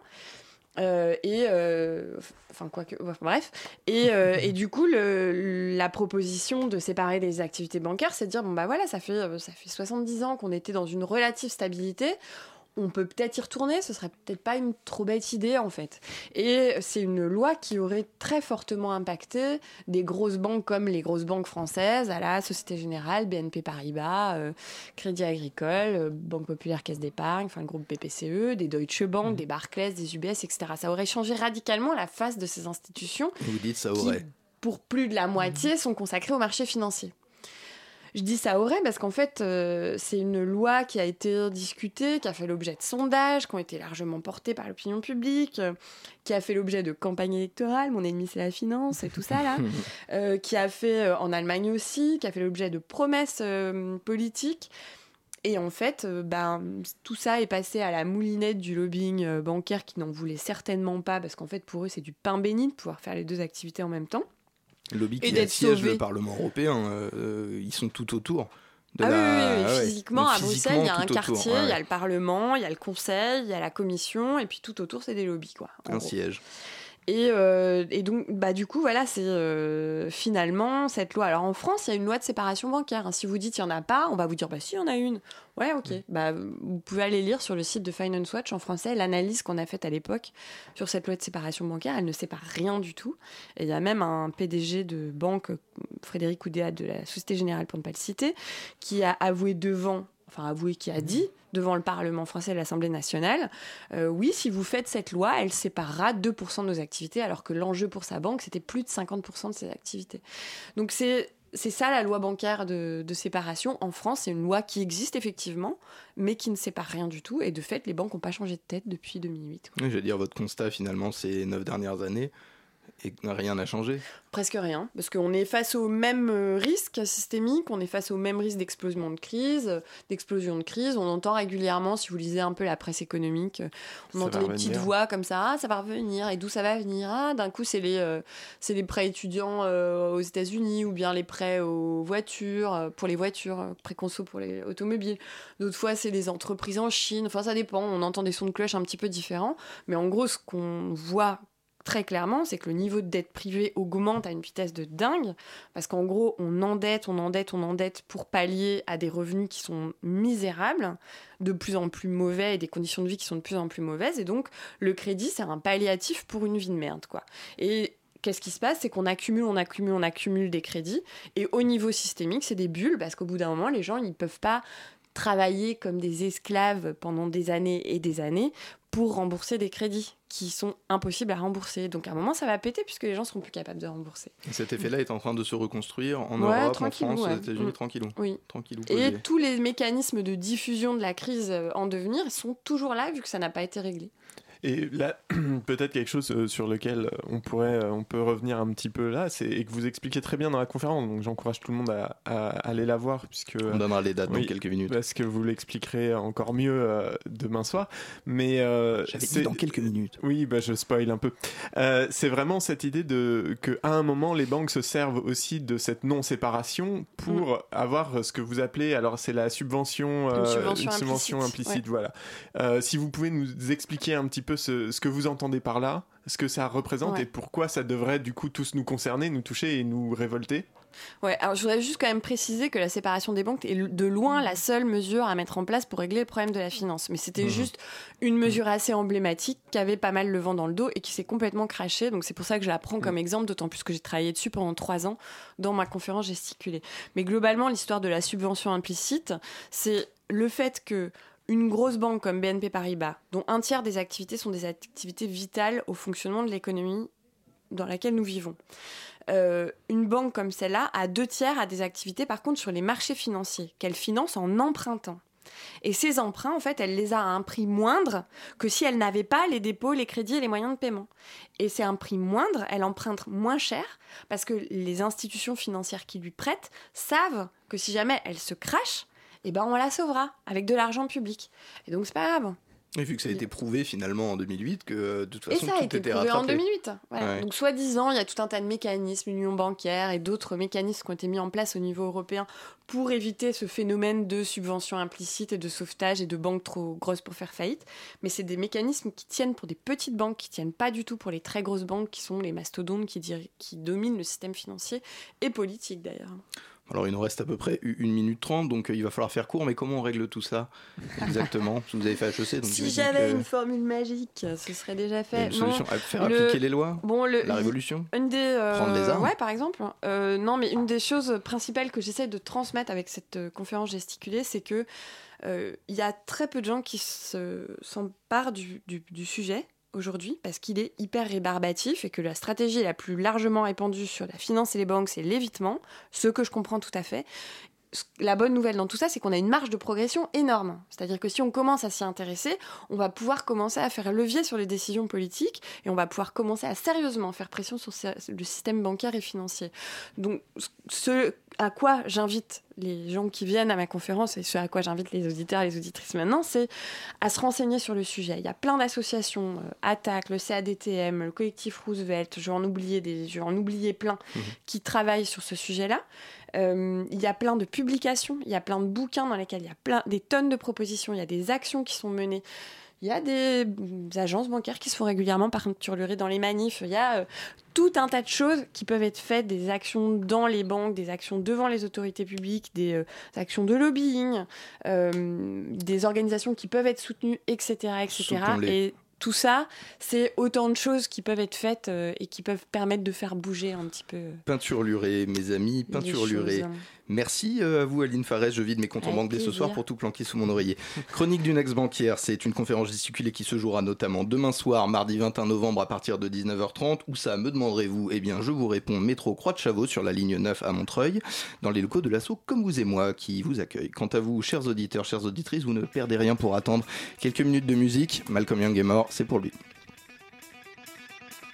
Euh, et euh, enfin quoi que enfin, bref et, euh, et du coup le- la proposition de séparer les activités bancaires c'est de dire bon bah voilà ça fait euh, ça fait 70 ans qu'on était dans une relative stabilité on peut peut-être y retourner, ce serait peut-être pas une trop bête idée en fait. Et c'est une loi qui aurait très fortement impacté des grosses banques comme les grosses banques françaises, à la Société Générale, BNP Paribas, euh, Crédit Agricole, euh, Banque Populaire Caisse d'Épargne, enfin le groupe BPCE, des Deutsche Bank, des Barclays, des UBS, etc. Ça aurait changé radicalement la face de ces institutions Vous dites ça qui, aurait. pour plus de la moitié, sont consacrés au marché financier. Je dis ça aurait parce qu'en fait, euh, c'est une loi qui a été discutée, qui a fait l'objet de sondages, qui ont été largement portés par l'opinion publique, euh, qui a fait l'objet de campagnes électorales, mon ennemi c'est la finance et tout ça là, euh, qui a fait euh, en Allemagne aussi, qui a fait l'objet de promesses politiques. Et en fait, ben, tout ça est passé à la moulinette du lobbying bancaire qui n'en voulait certainement pas, parce qu'en fait, pour eux, c'est du pain béni de pouvoir faire les deux activités en même temps. Lobby qui assiège sauvé. le Parlement européen, euh, euh, ils sont tout autour. De Ah la... oui, oui, oui, ah ouais. physiquement, Donc, à Bruxelles, il y a un quartier, ouais, il y a le Parlement, il y a le Conseil, il y a la Commission, et puis tout autour, c'est des lobbies, quoi. un gros. siège. Et, euh, et donc, bah, du coup, voilà, c'est euh, finalement cette loi. Alors en France, il y a une loi de séparation bancaire. hein. Si vous dites il n'y en a pas, on va vous dire bah si, il y en a une. Ouais, ok. Bah, vous pouvez aller lire sur le site de Finance Watch en français l'analyse qu'on a faite à l'époque sur cette loi de séparation bancaire. Elle ne sépare rien du tout. Et il y a même un PDG de banque, Frédéric Oudéa de la Société Générale, pour ne pas le citer, qui a avoué devant, enfin avoué, qui a dit devant le Parlement français et l'Assemblée nationale, euh, oui, si vous faites cette loi, elle séparera 2% de nos activités, alors que l'enjeu pour sa banque, c'était plus de 50% de ses activités. Donc c'est... C'est ça la loi bancaire de, séparation. En France, c'est une loi qui existe effectivement, mais qui ne sépare rien du tout. Et de fait, les banques n'ont pas changé de tête depuis 2008. quoi. Oui, Je veux dire, votre constat finalement, ces neuf dernières années, et rien n'a changé. Presque rien, parce qu'on est face au même euh, risque systémique, on est face au même risque d'explosion de crise, d'explosion de crise. On entend régulièrement, si vous lisez un peu la presse économique, euh, on Ça entend des petites voix comme ça, ah, ça va revenir, et d'où ça va venir? Ah, d'un coup, c'est les, euh, c'est les prêts étudiants euh, aux États-Unis, ou bien les prêts aux voitures, pour les voitures, prêts conso pour les automobiles. D'autres fois, c'est les entreprises en Chine. Enfin, ça dépend, on entend des sons de cloche un petit peu différents. Mais en gros, ce qu'on voit très clairement, c'est que le niveau de dette privée augmente à une vitesse de dingue, parce qu'en gros, on endette, on endette, on endette pour pallier à des revenus qui sont misérables, de plus en plus mauvais et des conditions de vie qui sont de plus en plus mauvaises, et donc le crédit, c'est un palliatif pour une vie de merde, quoi. Et Qu'est-ce qui se passe? C'est qu'on accumule, on accumule, on accumule des crédits. Et au niveau systémique, c'est des bulles parce qu'au bout d'un moment, les gens, ils peuvent pas travailler comme des esclaves pendant des années et des années pour rembourser des crédits qui sont impossibles à rembourser. Donc à un moment, ça va péter puisque les gens seront plus capables de rembourser. Et cet effet-là est en train de se reconstruire en Ouais, Europe, en France, ouais. aux États-Unis, Mm. tranquillou. Oui. Tranquillou. Et posé. tous les mécanismes de diffusion de la crise euh, en devenir sont toujours là vu que ça n'a pas été réglé. Et là, peut-être quelque chose euh, sur lequel on pourrait, euh, on peut revenir un petit peu là, c'est et que vous expliquez très bien dans la conférence. Donc j'encourage tout le monde à, à aller la voir puisque On donnera les dates oui, dans quelques minutes. parce que vous l'expliquerez encore mieux euh, demain soir. Mais euh, J'avais dit c'est- dans quelques minutes. oui, bah, je spoil un peu. Euh, c'est vraiment cette idée de que à un moment les banques se servent aussi de cette non séparation pour avoir euh, ce que vous appelez alors c'est la subvention, Une euh, subvention une subvention implicite, implicite, voilà. Euh, si vous pouvez nous expliquer un petit peu ce, ce que vous entendez par là, ce que ça représente Ouais. et pourquoi ça devrait du coup tous nous concerner, nous toucher et nous révolter. Ouais, alors je voudrais juste quand même préciser que la séparation des banques est de loin la seule mesure à mettre en place pour régler le problème de la finance. Mais c'était Mhm. juste une mesure assez emblématique qui avait pas mal le vent dans le dos et qui s'est complètement crachée. Donc c'est pour ça que je la prends comme exemple, d'autant plus que j'ai travaillé dessus pendant trois ans dans ma conférence gesticulée. Mais globalement, l'histoire de la subvention implicite, c'est le fait que une grosse banque comme BNP Paribas, dont un tiers des activités sont des activités vitales au fonctionnement de l'économie dans laquelle nous vivons. Euh, une banque comme celle-là a deux tiers à des activités par contre sur les marchés financiers qu'elle finance en empruntant. Et ces emprunts, en fait, elle les a à un prix moindre que si elle n'avait pas les dépôts, les crédits et les moyens de paiement. Et c'est un prix moindre, elle emprunte moins cher parce que les institutions financières qui lui prêtent savent que si jamais elle se crache, eh ben on la sauvera avec de l'argent public. Et donc c'est pas grave. Et vu que ça a été prouvé finalement en 2008 que euh, de toute Et façon ça a été était prouvé en rattrapé. 2008. Voilà. Ouais. Donc, soi-disant, il y a tout un tas de mécanismes, l'union bancaire et d'autres mécanismes qui ont été mis en place au niveau européen pour éviter ce phénomène de subvention implicite et de sauvetage et de banques trop grosses pour faire faillite. Mais c'est des mécanismes qui tiennent pour des petites banques, qui tiennent pas du tout pour les très grosses banques qui sont les mastodontes qui dominent le système financier et politique d'ailleurs. Alors il nous reste à peu près 1 minute 30 donc euh, il va falloir faire court mais comment on règle tout ça exactement? Vous avez fait HEC donc Si j'avais que une formule magique, ce serait déjà fait. une solution Non, à faire le- appliquer les lois Bon, le, La révolution Une des, euh, Prendre les armes Ouais, par exemple. Euh, non, mais une des choses principales que j'essaie de transmettre avec cette conférence gesticulée, c'est que euh, il y a très peu de gens qui se- s'emparent du, du- du sujet aujourd'hui parce qu'il est hyper rébarbatif et que la stratégie la plus largement répandue sur la finance et les banques, c'est l'évitement, ce que je comprends tout à fait. La bonne nouvelle dans tout ça, c'est qu'on a une marge de progression énorme. C'est-à-dire que si on commence à s'y intéresser, on va pouvoir commencer à faire levier sur les décisions politiques et on va pouvoir commencer à sérieusement faire pression sur le système bancaire et financier. Donc, ce à quoi j'invite les gens qui viennent à ma conférence et ce à quoi j'invite les auditeurs et les auditrices maintenant, c'est à se renseigner sur le sujet. Il y a plein d'associations, euh, ATTAC, le CADTM, le collectif Roosevelt, je vais en oublier, des, je vais en oublier plein, qui travaillent sur ce sujet-là. Euh, il y a plein de publications, il y a plein de bouquins dans lesquels il y a plein, des tonnes de propositions, il y a des actions qui sont menées. Il y a des agences bancaires qui se font régulièrement peinturer dans les manifs. Il y a euh, tout un tas de choses qui peuvent être faites, des actions dans les banques, des actions devant les autorités publiques, des euh, actions de lobbying, euh, des organisations qui peuvent être soutenues, etc. etc. Et tout ça, c'est autant de choses qui peuvent être faites et qui peuvent permettre de faire bouger un petit peu. Peinture lurée, mes amis, peinture lurée. Merci euh, à vous, Aline Farès. Je vide mes comptes en banque dès ce soir pour tout planquer sous mon oreiller. Chronique d'une ex-banquière, c'est une conférence gesticulée qui se jouera notamment demain soir, mardi 21 novembre à partir de 19h30. Où ça, me demanderez-vous? Eh bien, je vous réponds métro Croix de Chavaux sur la ligne 9 à Montreuil, dans les locaux de l'assaut Comme vous et moi qui vous accueille. Quant à vous, chers auditeurs, chères auditrices, vous ne perdez rien pour attendre quelques minutes de musique. Malcolm Young est mort, c'est pour lui.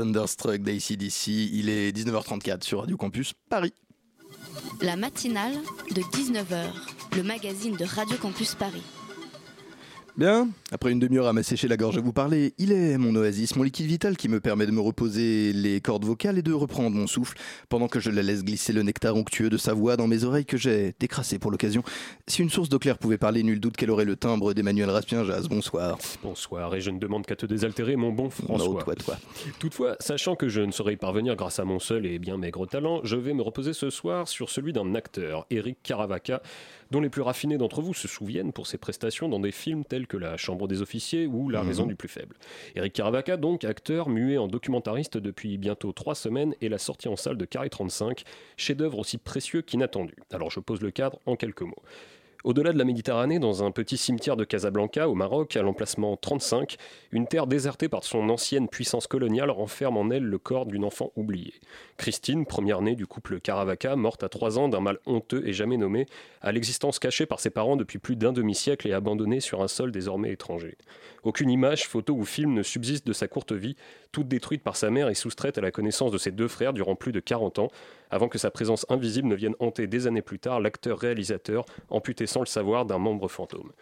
Thunderstruck d'ACDC. Il est 19h34 sur Radio Campus Paris. La matinale de 19h, le magazine de Radio Campus Paris. Bien, après une demi-heure à m'assécher la gorge à vous parler, il est mon oasis, mon liquide vital qui me permet de me reposer les cordes vocales et de reprendre mon souffle pendant que je la laisse glisser le nectar onctueux de sa voix dans mes oreilles que j'ai décrassé pour l'occasion. Si une source d'eau claire pouvait parler, nul doute qu'elle aurait le timbre d'Emmanuel Raspien-Jazz. Bonsoir. Bonsoir, et je ne demande qu'à te désaltérer, mon bon François. Non, toi, toi. Toutefois, sachant que je ne saurais y parvenir grâce à mon seul et bien maigre talent, je vais me reposer ce soir sur celui d'un acteur, Eric Caravaca, dont les plus raffinés d'entre vous se souviennent pour ses prestations dans des films tels que La Chambre des officiers ou La Mhm. raison du plus faible. Eric Caravaca, donc acteur muet en documentariste depuis bientôt trois semaines et la sortie en salle de Carré 35, chef-d'œuvre aussi précieux qu'inattendu. Alors je pose le cadre en quelques mots. Au-delà de la Méditerranée, dans un petit cimetière de Casablanca, au Maroc, à l'emplacement 35, une terre désertée par son ancienne puissance coloniale renferme en elle le corps d'une enfant oubliée. Christine, première née du couple Caravaca, morte à 3 ans d'un mal honteux et jamais nommé, à l'existence cachée par ses parents depuis plus d'un demi-siècle et abandonnée sur un sol désormais étranger. Aucune image, photo ou film ne subsiste de sa courte vie, toute détruite par sa mère et soustraite à la connaissance de ses deux frères durant plus de 40 ans, avant que sa présence invisible ne vienne hanter des années plus tard l'acteur-réalisateur, amputé sans le savoir d'un membre fantôme.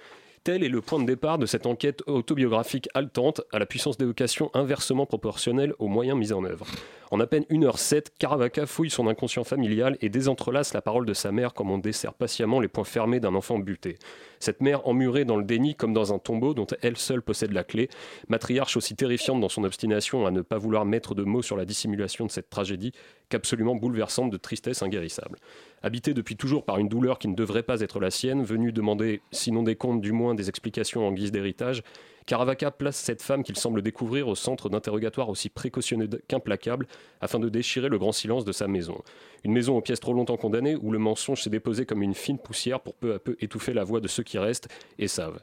Tel est le point de départ de cette enquête autobiographique haletante, à la puissance d'évocation inversement proportionnelle aux moyens mis en œuvre. En à peine 1h07, Caravaca fouille son inconscient familial et désentrelace la parole de sa mère comme on dessert patiemment les poings fermés d'un enfant buté. Cette mère emmurée dans le déni comme dans un tombeau dont elle seule possède la clé, matriarche aussi terrifiante dans son obstination à ne pas vouloir mettre de mots sur la dissimulation de cette tragédie qu'absolument bouleversante de tristesse inguérissable. Habitée depuis toujours par une douleur qui ne devrait pas être la sienne, venue demander, sinon des comptes, du moins des explications en guise d'héritage, Caravaca place cette femme qu'il semble découvrir au centre d'interrogatoire aussi précautionneux qu'implacable afin de déchirer le grand silence de sa maison. Une maison aux pièces trop longtemps condamnées où le mensonge s'est déposé comme une fine poussière pour peu à peu étouffer la voix de ceux qui restent et savent.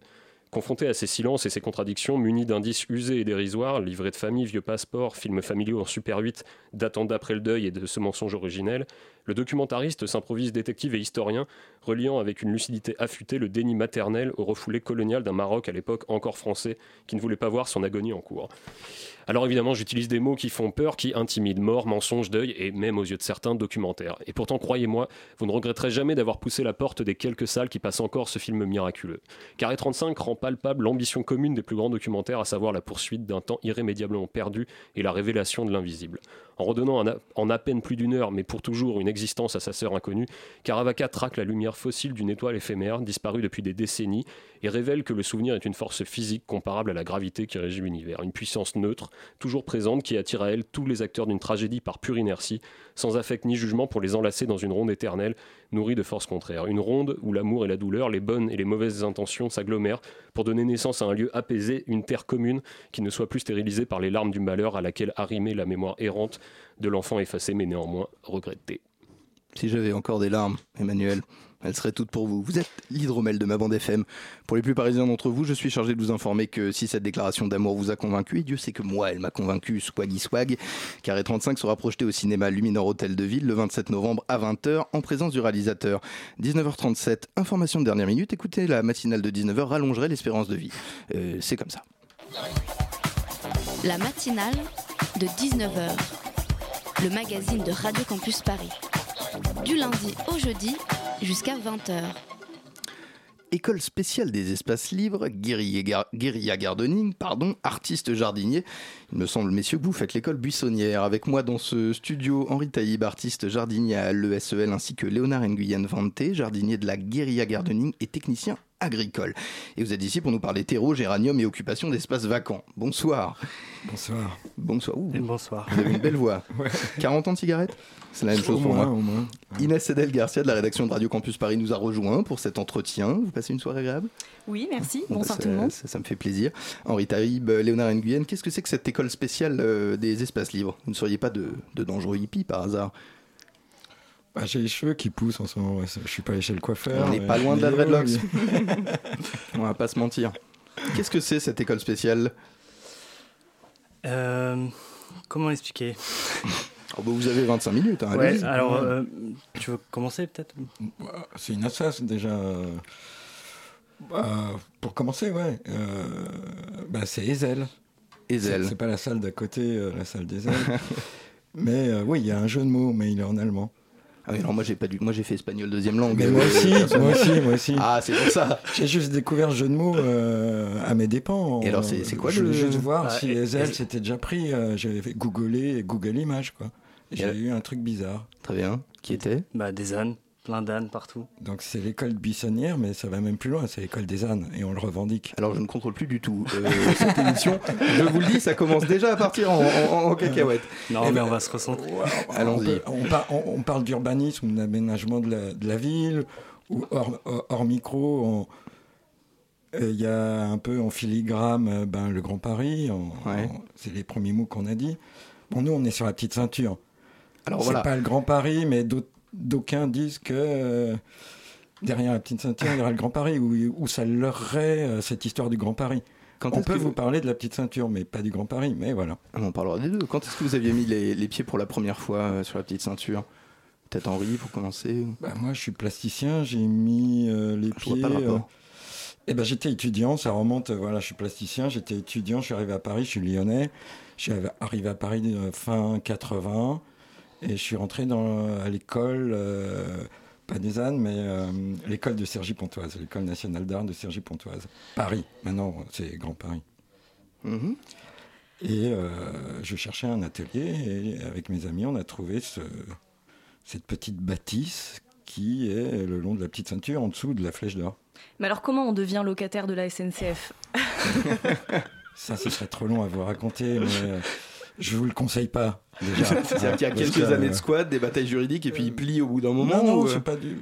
Confronté à ces silences et ces contradictions, munis d'indices usés et dérisoires, livrets de famille, vieux passeports, films familiaux en Super 8 datant d'après le deuil et de ce mensonge originel, le documentariste s'improvise détective et historien, reliant avec une lucidité affûtée le déni maternel au refoulé colonial d'un Maroc à l'époque encore français qui ne voulait pas voir son agonie en cours. Alors évidemment, j'utilise des mots qui font peur, qui intimident, mort, mensonge, deuil et même aux yeux de certains, documentaire. Et pourtant, croyez-moi, vous ne regretterez jamais d'avoir poussé la porte des quelques salles qui passent encore ce film miraculeux. Carré 35 rend palpable l'ambition commune des plus grands documentaires, à savoir la poursuite d'un temps irrémédiablement perdu et la révélation de l'invisible. En redonnant en à, peine plus d'une heure, mais pour toujours, une existence à sa sœur inconnue, Caravaca traque la lumière fossile d'une étoile éphémère, disparue depuis des décennies, et révèle que le souvenir est une force physique comparable à la gravité qui régit l'univers, une puissance neutre, toujours présente, qui attire à elle tous les acteurs d'une tragédie par pure inertie, sans affect ni jugement pour les enlacer dans une ronde éternelle, nourrie de forces contraires. Une ronde où l'amour et la douleur, les bonnes et les mauvaises intentions s'agglomèrent pour donner naissance à un lieu apaisé, une terre commune qui ne soit plus stérilisée par les larmes du malheur à laquelle arrimait la mémoire errante de l'enfant effacé mais néanmoins regretté. Si j'avais encore des larmes, Emmanuel, elles seraient toutes pour vous. Vous êtes l'hydromel de ma bande FM. Pour les plus parisiens d'entre vous, je suis chargé de vous informer que si cette déclaration d'amour vous a convaincu, et Dieu sait que moi, elle m'a convaincu, swaggy swag, Carré 35 sera projeté au cinéma Luminor Hôtel de Ville le 27 novembre à 20h en présence du réalisateur. 19h37, information de dernière minute, écoutez, la matinale de 19h rallongerait l'espérance de vie. Euh, C'est comme ça. La matinale de 19h, le magazine de Radio Campus Paris. Du lundi au jeudi jusqu'à 20h. École spéciale des espaces libres, guérilla, gar- guérilla gardening, pardon, artiste jardinier. Il me semble, messieurs, vous faites l'école buissonnière. Avec moi dans ce studio, Henri Taïb, artiste jardinier à l'ESEL, ainsi que Léonard Nguyen Vante, jardinier de la guérilla gardening et technicien agricole. Et vous êtes ici pour nous parler terreau, géranium et occupation d'espaces vacants. Bonsoir. Bonsoir. Bonsoir. Ouh, bonsoir. Vous avez une belle voix. 40 ans de cigarette C'est la même Au chose pour moins, moi. au moins. Inès Edel Garcia de la rédaction de Radio Campus Paris nous a rejoint pour cet entretien. Vous passez une soirée agréable? Oui, merci. Bon, Bonsoir tout le ça- monde. Ça, ça me fait plaisir. Henri Taïb, euh, Léonard Nguyen, qu'est-ce que c'est que cette école spéciale euh, des espaces libres? Vous ne seriez pas de, de dangereux hippies par hasard? Bah, j'ai les cheveux qui poussent en ce moment. Je suis pas allé chez le coiffeur. On n'est pas loin de la dreadlocks. On va pas se mentir. Qu'est-ce que c'est cette école spéciale? Euh, comment l'expliquer? Oh, bah, Vous avez 25 minutes. hein, Ouais, alors, euh, tu veux commencer peut-être? Bah, C'est une assas déjà. euh, bah, pour commencer, ouais. Euh, bah, c'est Ezel. Ezel. C'est pas la salle d'à côté, euh, la salle des ailes. mais euh, oui, il y a un jeu de mots, mais il est en allemand. Ah oui, alors moi j'ai pas du... moi j'ai fait espagnol deuxième langue. Mais moi Euh, aussi, personnellement. moi aussi, moi aussi. Ah, c'est pour ça. J'ai juste découvert ce jeu de mots euh, à mes dépens. Et alors, c'est- c'est quoi Je le- voulais juste voir Ah, si et- et- s'était déjà pris. euh, J'avais fait googler Google Images, quoi. J'ai eu un truc bizarre. Très bien. Qui était? Bah, des ânes, plein d'ânes partout. Donc c'est l'école buissonnière, mais ça va même plus loin. C'est l'école des ânes, et on le revendique. Alors je ne contrôle plus du tout euh, cette émission. Je vous le dis, ça commence déjà à partir en, en- en cacahuète. Non, Eh mais ben, on va se recentrer. Allons-y. On, peut- on par- on- on parle d'urbanisme, d'aménagement de la, de la ville, ou hors, micro, on- euh, il y a un peu en filigrane euh, ben, le Grand Paris, Ouais. c'est les premiers mots qu'on a dit. Bon, nous, on est sur la petite ceinture. Alors c'est voilà. pas le Grand Paris, mais d'aut- d'aucuns disent que euh, derrière la petite ceinture, il y aura le Grand Paris, où, où ça leurrait euh, cette histoire du Grand Paris. Quand on peut vous parler de la petite ceinture, mais pas du Grand Paris, mais voilà. Ah, On parlera des deux. Quand est-ce que vous aviez mis les, les pieds pour la première fois euh, sur la petite ceinture? Peut-être Henri pour commencer Bah, moi, je suis plasticien, j'ai mis les Je vois pieds. pas le rapport. eh ben, j'étais étudiant, ça remonte. Voilà, je suis plasticien, j'étais étudiant, je suis arrivé à Paris, je suis lyonnais. Je suis arri- arrivé à Paris fin 80 et je suis rentré dans, à l'école, euh, pas des Ânes, mais euh, l'école de Cergy-Pontoise, l'école nationale d'art de Cergy-Pontoise. Paris, maintenant, c'est Grand Paris. Mhm. Et euh, je cherchais un atelier et avec mes amis, on a trouvé ce- cette petite bâtisse qui est le long de la petite ceinture en dessous de la flèche d'or. Mais alors comment on devient locataire de la SNCF Ça, ce serait trop long à vous raconter, mais euh, je vous le conseille pas. Déjà. C'est-à-dire qu'il y a quelques que, années de euh, squat, des batailles juridiques, et puis il plie au bout d'un moment. Non, non, ou, euh, c'est pas du.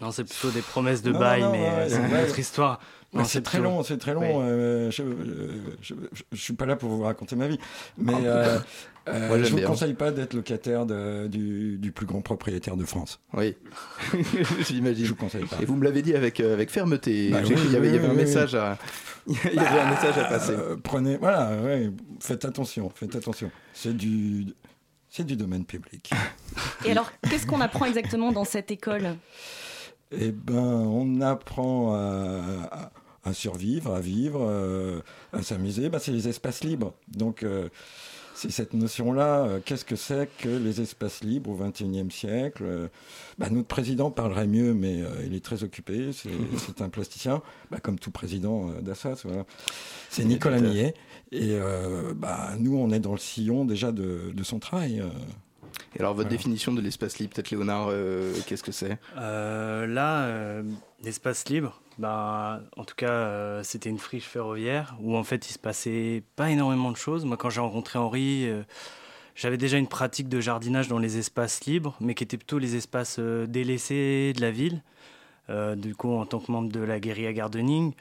Non, c'est plutôt des promesses de Non, bail, non, mais ouais, euh, c'est ouais. une autre histoire. C'est très long, c'est très long. Oui. euh, je, je, je- je suis pas là pour vous raconter ma vie, mais Ah, euh, euh, Moi, je vous bien. conseille pas d'être locataire de- du, du plus grand propriétaire de France. Oui, j'imagine. Je vous conseille pas. Et vous me l'avez dit avec, euh, avec fermeté. Bah oui, y avait, il y avait oui, un oui, message à, il y avait un message à passer. Euh, prenez, voilà, ouais, faites attention, faites attention. C'est du, c'est du domaine public. Et alors, qu'est-ce qu'on apprend exactement dans cette école? Eh ben, on apprend à, à- survivre, à vivre, euh, à s'amuser. Ben, c'est les espaces libres. Donc, euh, c'est cette notion-là. euh, Qu'est-ce que c'est que les espaces libres au XXIe siècle Euh, ben, Notre président parlerait mieux, mais euh, il est très occupé. C'est c'est un plasticien, ben, comme tout président euh, d'Assas. Voilà. C'est Nicolas Millet. Et euh, ben, nous, on est dans le sillon déjà de, de son travail. euh. Et alors, votre Voilà. définition de l'espace libre, peut-être Léonard, euh, qu'est-ce que c'est? Euh, là, euh, l'espace libre, bah, en tout cas, euh, c'était une friche ferroviaire où en fait il se passait pas énormément de choses. Moi, quand j'ai rencontré Henri, euh, j'avais déjà une pratique de jardinage dans les espaces libres, mais qui étaient plutôt les espaces euh, délaissés de la ville. Du coup, en tant que membre de la guérilla gardening,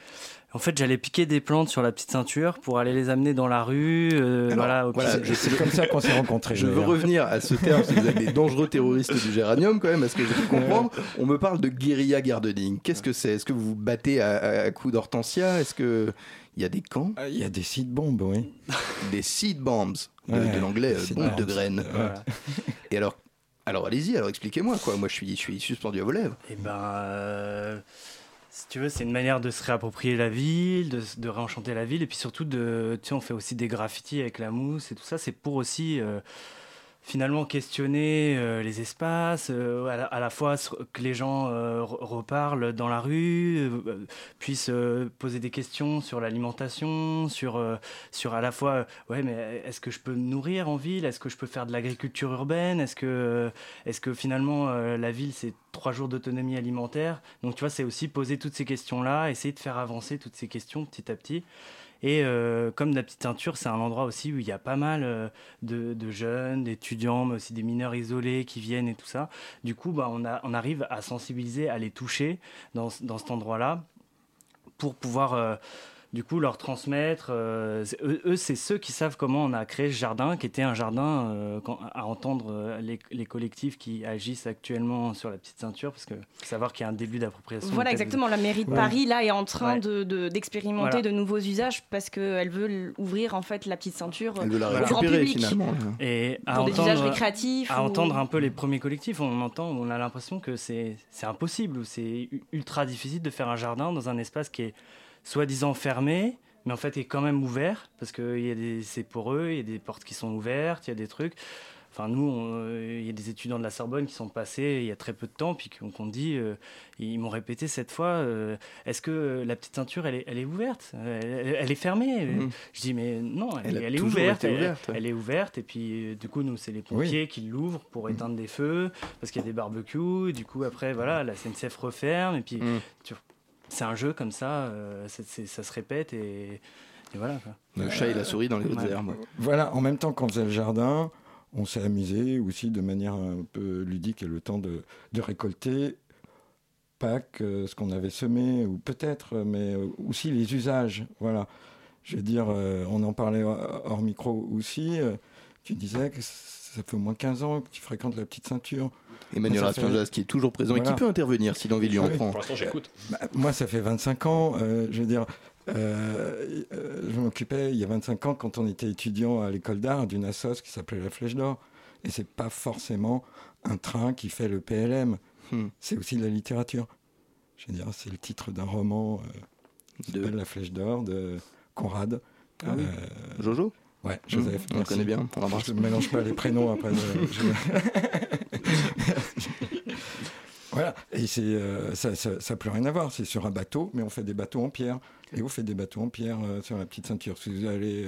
en fait, j'allais piquer des plantes sur la petite ceinture pour aller les amener dans la rue. euh, Alors, voilà, au voilà, pied- je- C'est comme ça qu'on s'est rencontrés. Je veux revenir à ce terme, si vous êtes des dangereux terroristes du géranium, quand même, à ce que j'ai pu comprendre. On me parle de guérilla gardening. Qu'est-ce que c'est? Est-ce que vous vous battez à, à- à coups d'hortensia? Est-ce que il y a des camps? Ah, Il y a des sites bombes, oui. Des seed bombs, de, Ouais, de l'anglais, euh, seed bombe de bombs. graines. Voilà. Et alors, alors allez-y, alors expliquez-moi quoi. Moi, je suis, je suis suspendu à vos lèvres. Eh ben, euh, si tu veux, c'est une manière de se réapproprier la ville, de, de réenchanter la ville, et puis surtout de, tu sais, on fait aussi des graffitis avec la mousse et tout ça. C'est pour aussi euh, finalement questionner euh, les espaces, euh, à, la, fois que les gens euh, re- reparlent dans la rue, puissent poser des questions sur l'alimentation, sur, sur à la fois, ouais, mais est-ce que je peux me nourrir en ville? Est-ce que je peux faire de l'agriculture urbaine? Est-ce que, est-ce que finalement la ville c'est trois jours d'autonomie alimentaire? Donc tu vois, c'est aussi poser toutes ces questions-là, essayer de faire avancer toutes ces questions petit à petit. Et euh, comme la petite teinture, c'est un endroit aussi où il y a pas mal euh, de, jeunes, d'étudiants, mais aussi des mineurs isolés qui viennent et tout ça. Du coup, bah, on, on arrive à sensibiliser, à les toucher dans, dans cet endroit-là pour pouvoir euh, du coup leur transmettre. euh, eux, c'est ceux qui savent comment on a créé ce jardin, qui était un jardin euh, quand- à entendre euh, les, les collectifs qui agissent actuellement sur la petite ceinture, parce que faut savoir qu'il y a un début d'appropriation. Voilà, exactement. La mairie de Ouais. Paris, là, est en train Ouais. de- de- d'expérimenter Voilà. de, nouveaux usages parce qu'elle veut ouvrir en fait la petite ceinture au grand récupérer public. finalement. Et à Pour des usages entendre, récréatifs à ou- entendre un peu les premiers collectifs, on entend, on a l'impression que c'est c'est impossible ou c'est ultra difficile de faire un jardin dans un espace qui est soi-disant fermé, mais en fait est quand même ouvert parce que il y a des, c'est pour eux, il y a des portes qui sont ouvertes, il y a des trucs. Enfin, nous, euh, il y a des étudiants de la Sorbonne qui sont passés il y a très peu de temps, puis qu'on dit, euh, ils m'ont répété cette fois, euh, est-ce que la petite ceinture, elle est, elle est ouverte? Elle, est fermée Mhm. Je dis, mais non, elle, Elle est- elle est toujours ouverte. elle- ouverte, ouais. elle est ouverte, et puis euh, du coup, nous, c'est les pompiers qui l'ouvrent pour éteindre des feux, parce qu'il y a des barbecues, et du coup, après, voilà, la SNCF referme, et puis tu- c'est un jeu comme ça, euh, ça se répète, et, et voilà. quoi. Le chat et la souris dans les hautes Ouais. herbes. Voilà, en même temps qu'on faisait le jardin, on s'est amusé aussi de manière un peu ludique et le temps de, de récolter Pâques, euh, ce qu'on avait semé, ou peut-être, mais euh, aussi les usages. Voilà. Je veux dire, euh, on en parlait hors hors micro aussi. euh, tu disais que ça fait au moins 15 ans que tu fréquentes la petite ceinture. Emmanuel fait- Raspinjas qui est toujours présent et qui peut intervenir si l'envie lui en Oui. prend. Pour l'instant, j'écoute. Bah, moi, ça fait 25 ans. euh, je veux dire, euh, euh, je m'occupais il y a 25 ans, quand on était étudiant à l'école d'art, d'une assoce qui s'appelait la Flèche d'Or. Et c'est pas forcément un train qui fait le PLM. Hmm. C'est aussi de la littérature. Je veux dire, c'est le titre d'un roman euh, qui De- s'appelle La Flèche d'Or de Conrad. Ah oui. Jojo? Ouais, Hmm, Joseph. on le connaît bien, on. Je ne mélange pas les prénoms après. je- voilà, et c'est, euh, ça n'a plus rien à voir. C'est sur un bateau, mais on fait des bateaux en pierre. Et vous faites des bateaux en pierre euh, sur la petite ceinture. Si vous allez.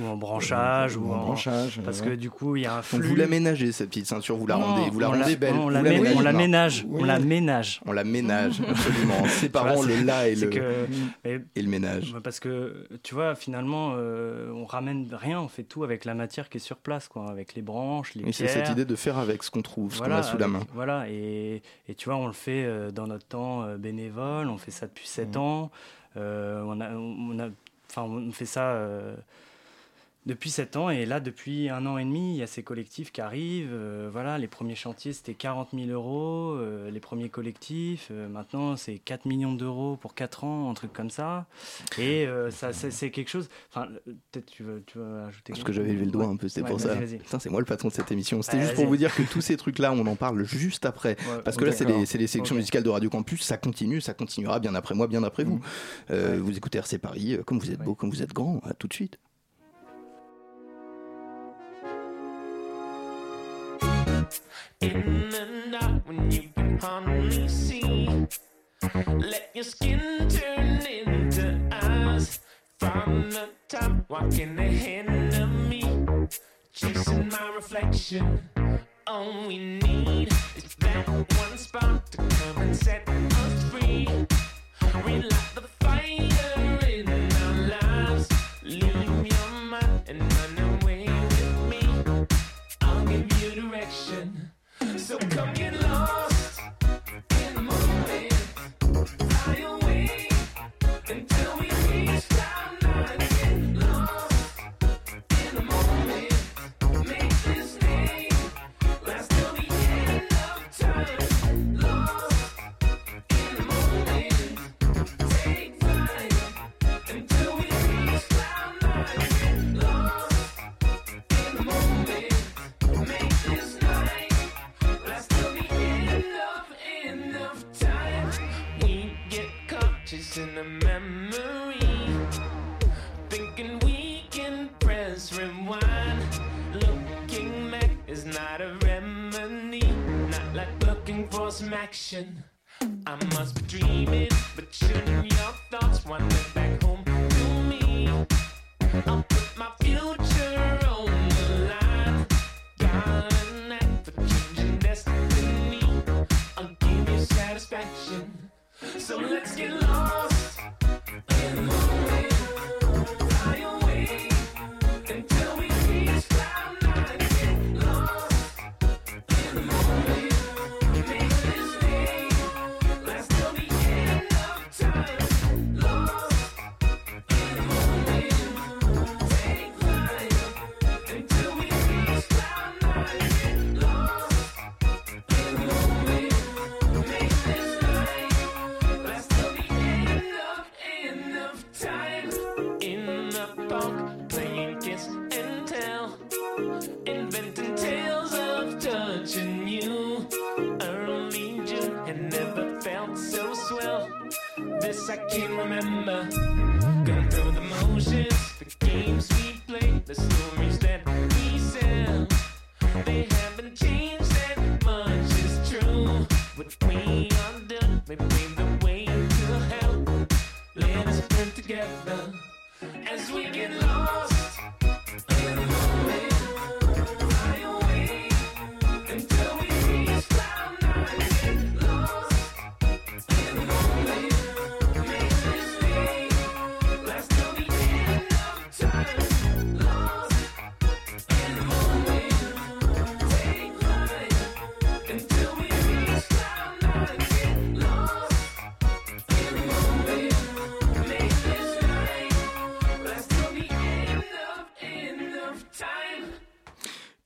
Ou en branchage, ou ou, en branchage, Parce ouais. que du coup, il y a un Donc flux. vous l'aménagez cette petite ceinture, vous la Non, rendez, vous la on la- rendez belle. on la l'aménagez, mé- on la ménage, on la ménage. On la ménage, absolument. En séparant le là et le, que- mais- et le ménage. Bah, Parce que tu vois, finalement, euh, on ramène rien, on fait tout avec la matière qui est sur place, quoi, avec les branches, les Et c'est cette idée de faire avec ce qu'on trouve, ce qu'on a sous la main. Voilà, et, et tu vois, on le fait euh, dans notre temps euh, bénévole, on fait ça depuis 7 Mmh. ans. euh, on, a, on, a, enfin, on fait ça depuis 7 ans, et là, depuis un an et demi, il y a ces collectifs qui arrivent. euh, voilà, les premiers chantiers, c'était 40 000 euros, euh, les premiers collectifs. euh, maintenant, c'est 4 millions d'euros pour 4 ans, un truc comme ça. Et ça, c'est c'est quelque chose. Enfin, peut-être tu veux, tu veux ajouter Parce que j'avais levé le doigt Ouais. un peu, c'était Ouais, pour ça. c'est moi le patron de cette émission. C'était Ouais, juste pour vous dire que tous ces trucs-là, on en parle juste après. Parce que là, c'est les, c'est les sélections musicales de Radio Campus, ça continue, ça continuera bien après moi, bien après vous. Euh, Vous écoutez RC Paris, comme vous êtes beau, comme vous êtes grand, à tout de suite. In the night when you can hardly see, let your skin turn into eyes. From the top, walking ahead of me, chasing my reflection. All we need is that one spark to come and set us free. Relight the So come chasing a memory, thinking we can press rewind. Looking back is not a remedy, not like looking for some action. I must be dreaming, but shouldn't your thoughts wander back home to me? I'll put my future So let's get lost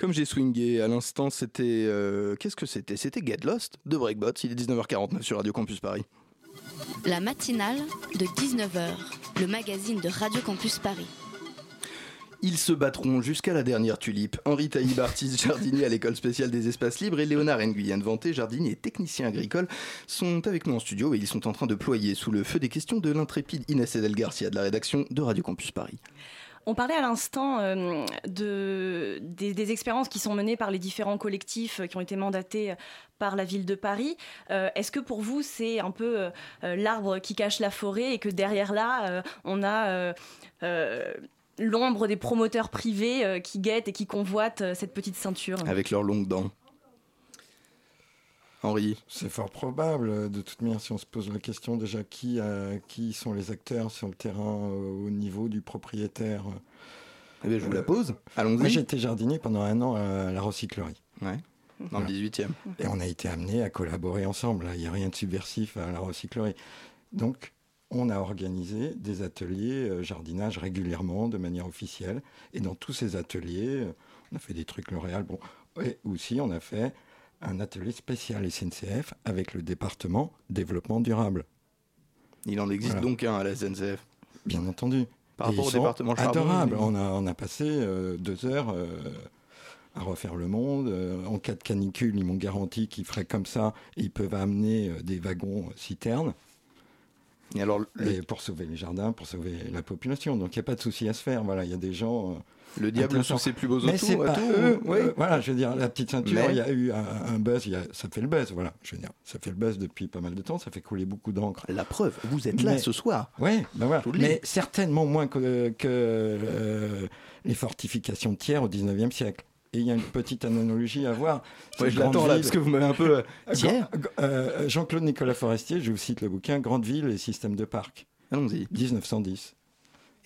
Comme j'ai swingé à l'instant, c'était. euh, Qu'est-ce que c'était? C'était Get Lost de Breakbot. Il est 19h49 sur Radio Campus Paris. La matinale de 19h, le magazine de Radio Campus Paris. Ils se battront jusqu'à la dernière tulipe. Henri Taïb, artiste jardinier à l'école spéciale des espaces libres, et Léonard Nguyen Vanté, jardinier et technicien agricole, sont avec nous en studio et ils sont en train de ployer sous le feu des questions de l'intrépide Inès Edel Garcia de la rédaction de Radio Campus Paris. On parlait à l'instant euh, de, des, expériences qui sont menées par les différents collectifs euh, qui ont été mandatés euh, par la ville de Paris. Est-ce que pour vous, c'est un peu l'arbre qui cache la forêt et que derrière là, on a l'ombre des promoteurs privés qui guettent et qui convoitent cette petite ceinture? Avec leurs longues dents. Henri C'est fort probable. De toute manière, si on se pose la question déjà qui, euh, qui sont les acteurs sur le terrain euh, au niveau du propriétaire Eh bien, je vous la pose. Allons-y. Moi, j'étais jardinier pendant un an à la recyclerie. Ouais. Dans le 18e. Et on a été amenés à collaborer ensemble. Il n'y a rien de subversif à la recyclerie. Donc, on a organisé des ateliers euh, jardinage régulièrement, de manière officielle. Et dans tous ces ateliers, euh, on a fait des trucs L'Oréal. Bon, et aussi, on a fait un atelier spécial SNCF avec le département développement durable. Il en existe Voilà. donc un à la SNCF. Bien entendu. Par Et rapport au département charbon, Adorable. On a, on a passé euh, deux heures euh, à refaire le monde. Euh, en cas de canicule, ils m'ont garanti qu'ils feraient comme ça. Ils peuvent amener des wagons citernes. Et alors, Et pour sauver les jardins, pour sauver la population. Donc il n'y a pas de souci à se faire. Voilà, il y a des gens. Le diable sous ses plus beaux Mais atouts, c'est pas eux. oui. euh, voilà, je veux dire, la petite ceinture, Mais- il y a eu un, un buzz. il y a- ça fait le buzz. Voilà, je veux dire, ça fait le buzz depuis pas mal de temps. Ça fait couler beaucoup d'encre. La preuve, vous êtes là Mais- ce soir. Ouais, ben voilà. Mais certainement moins que, que, euh, les fortifications de Thiers au 19e siècle. Et il y a une petite analogie à voir. Ouais, je l'attends là, parce que vous m'avez un peu. euh, Thiers euh, Jean-Claude Nicolas Forestier, je vous cite le bouquin Grande ville et système de parc. Allons-y. 1910.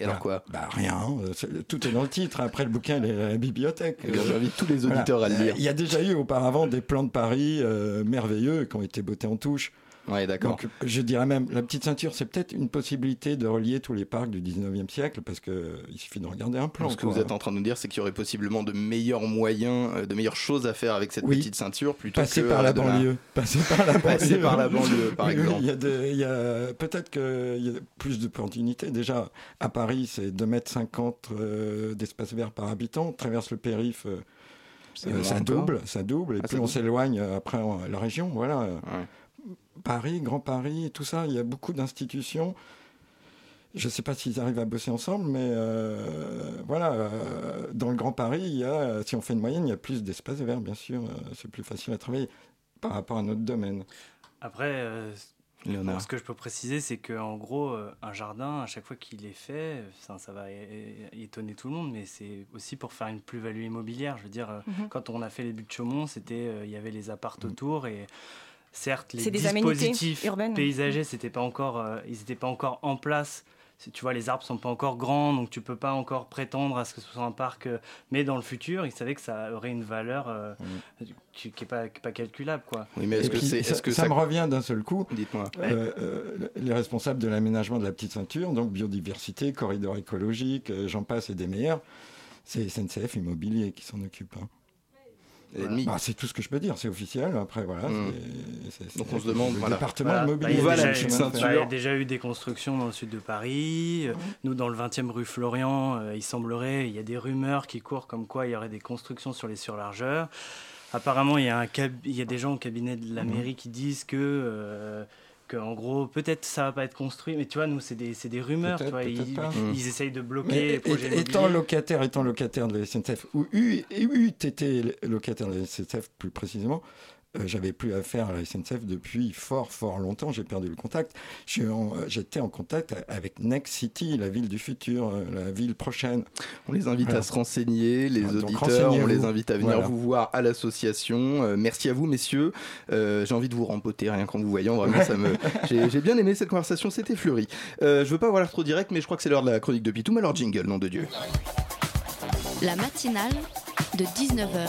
Et alors quoi Bah rien, euh, tout est dans le titre. Après le bouquin, il est à la bibliothèque. Eh J'invite tous les Voilà. auditeurs à le lire. Euh, Il y a déjà eu auparavant des plans de Paris euh, merveilleux qui ont été bottés en touche. Ouais, d'accord. Donc, je dirais même, la petite ceinture, c'est peut-être une possibilité de relier tous les parcs du 19e siècle, parce qu'il suffit de regarder un plan. Ce que vous êtes en train de nous dire, c'est qu'il y aurait possiblement de meilleurs moyens, euh, de meilleures choses à faire avec cette Oui. petite ceinture plutôt Passer que par la de banlieue. Passer par la banlieue. Passer par la banlieue, par exemple. Il y a, de- il y a- peut-être qu'il y a plus d'opportunités. Déjà, à Paris, c'est 2,50 m euh, d'espace vert par habitant. On traverse le périph', euh, euh, ça double, ça double. Et Ah, plus on s'éloigne euh, après la région, voilà. Ouais. Paris, Grand Paris, tout ça, il y a beaucoup d'institutions. Je ne sais pas s'ils arrivent à bosser ensemble, mais euh, voilà, euh, dans le Grand Paris, il y a, si on fait une moyenne, il y a plus d'espace vert, bien sûr. euh, c'est plus facile à travailler par rapport à notre domaine. Après, euh, ce que je peux préciser, c'est qu'en gros, un jardin, à chaque fois qu'il est fait, ça, ça va étonner tout le monde, mais c'est aussi pour faire une plus-value immobilière. Je veux dire, Mhm. quand on a fait les buts de Chaumont, c'était, euh, il y avait les appartes autour et certes, les des dispositifs paysagers, c'était pas encore, euh, ils n'étaient pas encore en place. Tu vois, les arbres sont pas encore grands, donc tu peux pas encore prétendre à ce que ce soit un parc. euh, mais dans le futur, ils savaient que ça aurait une valeur euh, qui, qui est pas, calculable, quoi. Oui, mais Et est-ce que ça, Est-ce que ça ça. me revient d'un seul coup. Dites-moi. Euh, euh, les responsables de l'aménagement de la petite ceinture, donc biodiversité, corridor écologique, euh, j'en passe et des meilleurs, c'est SNCF Immobilier qui s'en occupe. hein. L'ennemi. Bah, c'est tout ce que je peux dire, c'est officiel. Après, voilà. C'est- c'est- Donc on se demande, le voilà. département Voilà. immobilier. Bah, il y a déjà eu- ceinture bah, Il y a déjà eu des constructions dans le sud de Paris. Euh, Nous, dans le 20e rue Florian, euh, il semblerait, il y a des rumeurs qui courent comme quoi il y aurait des constructions sur les surlargeurs. Apparemment, il y a, un cab- il y a des gens au cabinet de la Mhm. mairie qui disent que euh, qu'en gros, peut-être ça va pas être construit, mais tu vois, nous, c'est des, c'est des rumeurs, tu Peut-être, vois, peut-être ils, essayent de Mais bloquer les et- projets étant immobiliers. locataire, étant locataire de la SNCF, ou été locataire de la SNCF plus précisément, euh, j'avais plus affaire à la SNCF depuis fort fort longtemps. J'ai perdu le contact. En- euh, J'étais en contact avec Next City, la ville du futur, euh, la ville prochaine. On les invite Voilà. à se renseigner, les Donc, auditeurs, on les invite à venir Voilà. vous voir à l'association. Euh, merci à vous, messieurs. Euh, j'ai envie de vous rempoter rien qu'en vous voyant. Vraiment, ça me. J'ai bien aimé cette conversation, c'était fleuri. Euh, je veux pas avoir l'air trop direct, mais je crois que c'est l'heure de la chronique de Pitoum. Alors, jingle, nom de Dieu. La matinale de 19h,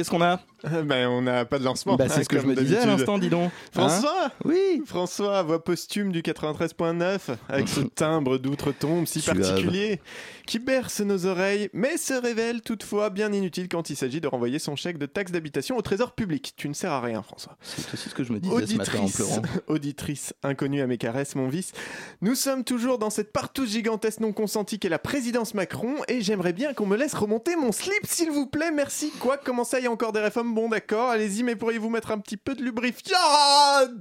Qu'est-ce qu'on a Ben, on n'a pas de lancement. Bah, c'est ce que je me disais à l'instant, dis donc. Hein François Oui François, voix posthume du 93.9, avec ce timbre d'outre-tombe si Suave. particulier, qui berce nos oreilles, mais se révèle toutefois bien inutile quand il s'agit de renvoyer son chèque de taxe d'habitation au trésor public. Tu ne sers à rien, François. C'est aussi ce que je me disais ce matin en pleurant. auditrice inconnue à mes caresses, mon vice. Nous sommes toujours dans cette partouze gigantesque non consentie qu'est la présidence Macron, et j'aimerais bien qu'on me laisse remonter mon slip, s'il vous plaît, merci. Quoi, comment ça, il y encore des réformes Bon, d'accord, allez-y, mais pourriez-vous mettre un petit peu de lubrifiant?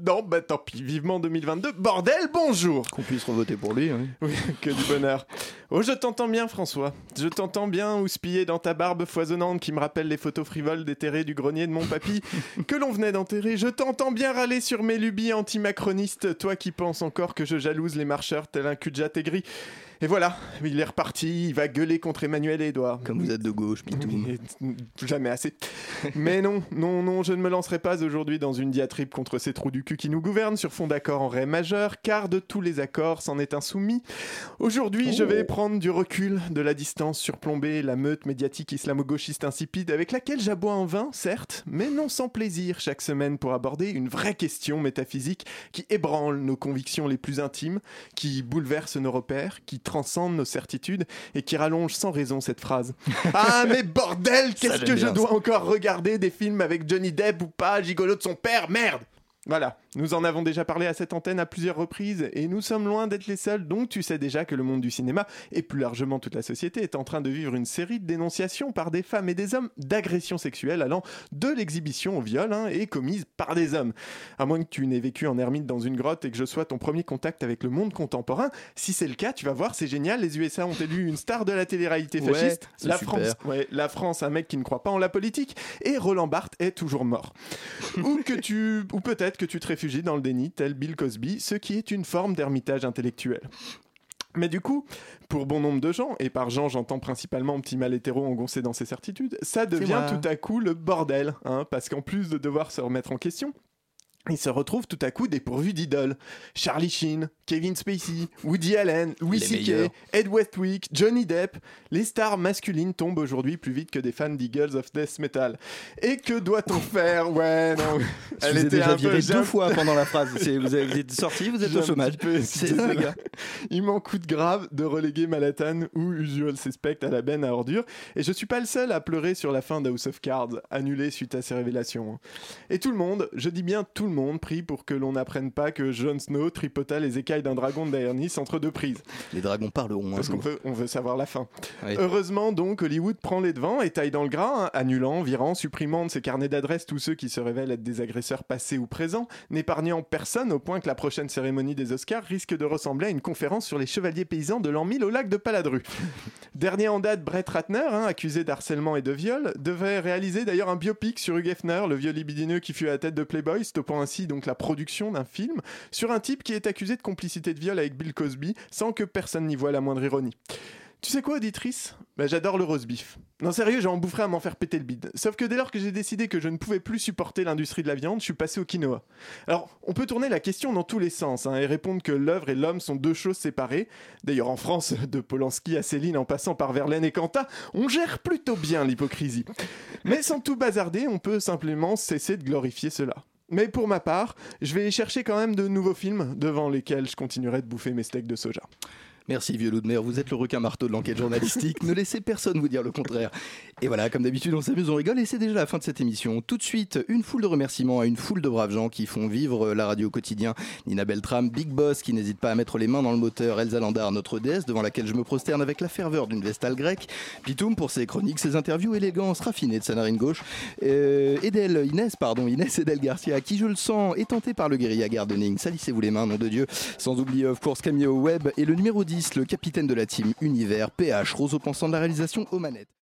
Non, bah tant pis, vivement 2022. Bordel, bonjour Qu'on puisse revoter pour lui. oui. Oui, que du bonheur. Oh, je t'entends bien, François. Je t'entends bien houspiller dans ta barbe foisonnante qui me rappelle les photos frivoles déterrées du grenier de mon papy que l'on venait d'enterrer. Je t'entends bien râler sur mes lubies anti-macronistes, toi qui penses encore que je jalouse les marcheurs tel un cul de jatte aigri. Et voilà, il est reparti, il va gueuler contre Emmanuel et Edouard. Comme vous êtes de gauche, Pitoum. Jamais assez. Mais non, non, non, je ne me lancerai pas aujourd'hui dans une diatribe contre ces trous du cul qui nous gouvernent sur fond d'accord en ré majeur, car de tous les accords, c'en est insoumis. Aujourd'hui, je vais prendre du recul, de la distance, surplomber la meute médiatique islamo-gauchiste insipide avec laquelle j'aboie en vain, certes, mais non sans plaisir chaque semaine pour aborder une vraie question métaphysique qui ébranle nos convictions les plus intimes, qui bouleverse nos repères, qui transcende nos certitudes et qui rallonge sans raison cette phrase. Ah mais bordel, qu'est-ce que je dois encore regarder des films avec Johnny Depp ou pas, gigolo de son père, merde! Voilà, nous en avons déjà parlé à cette antenne à plusieurs reprises et nous sommes loin d'être les seuls, donc tu sais déjà que le monde du cinéma et plus largement toute la société est en train de vivre une série de dénonciations par des femmes et des hommes d'agressions sexuelles allant de l'exhibition au viol hein, et commises par des hommes. À moins que tu n'aies vécu en ermite dans une grotte et que je sois ton premier contact avec le monde contemporain, si c'est le cas, tu vas voir, c'est génial, les USA ont élu une star de la télé-réalité fasciste, la super. France Ouais, la France, un mec qui ne croit pas en la politique, et Roland Barthes est toujours mort. ou que tu, ou peut-être que tu te dans le déni, tel Bill Cosby, ce qui est une forme d'ermitage intellectuel. Mais du coup, pour bon nombre de gens, et par gens j'entends principalement petit mal hétéro engoncé dans ses certitudes, ça devient tout à coup le bordel, hein, parce qu'en plus de devoir se remettre en question, il se retrouve tout à coup dépourvu d'idoles. Charlie Sheen, Kevin Spacey, Woody Allen, Louis C.K.. Ed Westwick, Johnny Depp. Les stars masculines tombent aujourd'hui plus vite que des fans d'Eagles of Death Metal. Et que doit-on faire Ouais, non. Je vous ai était déjà un peu- deux fois pendant la phrase. Vous êtes sorti, vous êtes au chômage. C'est ça, gars. Il m'en coûte grave de reléguer Manhattan ou Usual Suspect à la benne à ordures. Et je suis pas le seul à pleurer sur la fin d'House of Cards, annulée suite à ces révélations. Et tout le monde, je dis bien tout le monde, prie pour que l'on n'apprenne pas que Jon Snow tripota les écailles d'un dragon de Daenerys entre deux prises. Les dragons parleront un Parce qu'on veut, on veut savoir la fin. Oui. Heureusement donc, Hollywood prend les devants et taille dans le gras, hein, annulant, virant, supprimant de ses carnets d'adresses tous ceux qui se révèlent être des agresseurs passés ou présents, n'épargnant personne au point que la prochaine cérémonie des Oscars risque de ressembler à une conférence sur les chevaliers paysans de l'an 1000 au lac de Paladru. Dernier en date, Brett Ratner, hein, accusé d'harcèlement et de viol, devait réaliser d'ailleurs un biopic sur Hugh Hefner, le vieux libidineux qui fut à la tête de Playboy, stoppant ainsi donc la production d'un film sur un type qui est accusé de complicité de viol avec Bill Cosby, sans que personne n'y voie la moindre ironie. Tu sais quoi, auditrice? Bah, J'adore le roast beef. Non, sérieux, j'en boufferais à m'en faire péter le bide. Sauf que dès lors que j'ai décidé que je ne pouvais plus supporter l'industrie de la viande, je suis passé au quinoa. Alors, on peut tourner la question dans tous les sens hein, et répondre que l'œuvre et l'homme sont deux choses séparées. D'ailleurs, en France, de Polanski à Céline en passant par Verlaine et Quentin, on gère plutôt bien l'hypocrisie. Mais sans tout bazarder, on peut simplement cesser de glorifier cela. Mais pour ma part, je vais chercher quand même de nouveaux films devant lesquels je continuerai de bouffer mes steaks de soja. Merci vieux loup de mer, vous êtes le requin marteau de l'enquête journalistique, ne laissez personne vous dire le contraire. Et voilà, comme d'habitude on s'amuse, on rigole et c'est déjà la fin de cette émission. Tout de suite, une foule de remerciements à une foule de braves gens qui font vivre la radio au quotidien. Nina Beltram, Big Boss qui n'hésite pas à mettre les mains dans le moteur, Elsa Landar, notre déesse devant laquelle je me prosterne avec la ferveur d'une vestale grecque, Pitoum pour ses chroniques, ses interviews, élégance raffinée de sa narine gauche, euh, Edel, Inès, pardon, Inès Edel Garcia, qui je le sens est tenté par le guérilla gardening. Salissez-vous les mains, nom de Dieu. Sans oublier of course Camille Web et le numéro 10, le capitaine de la team Univers, PH, Roseau pensant de la réalisation aux manettes.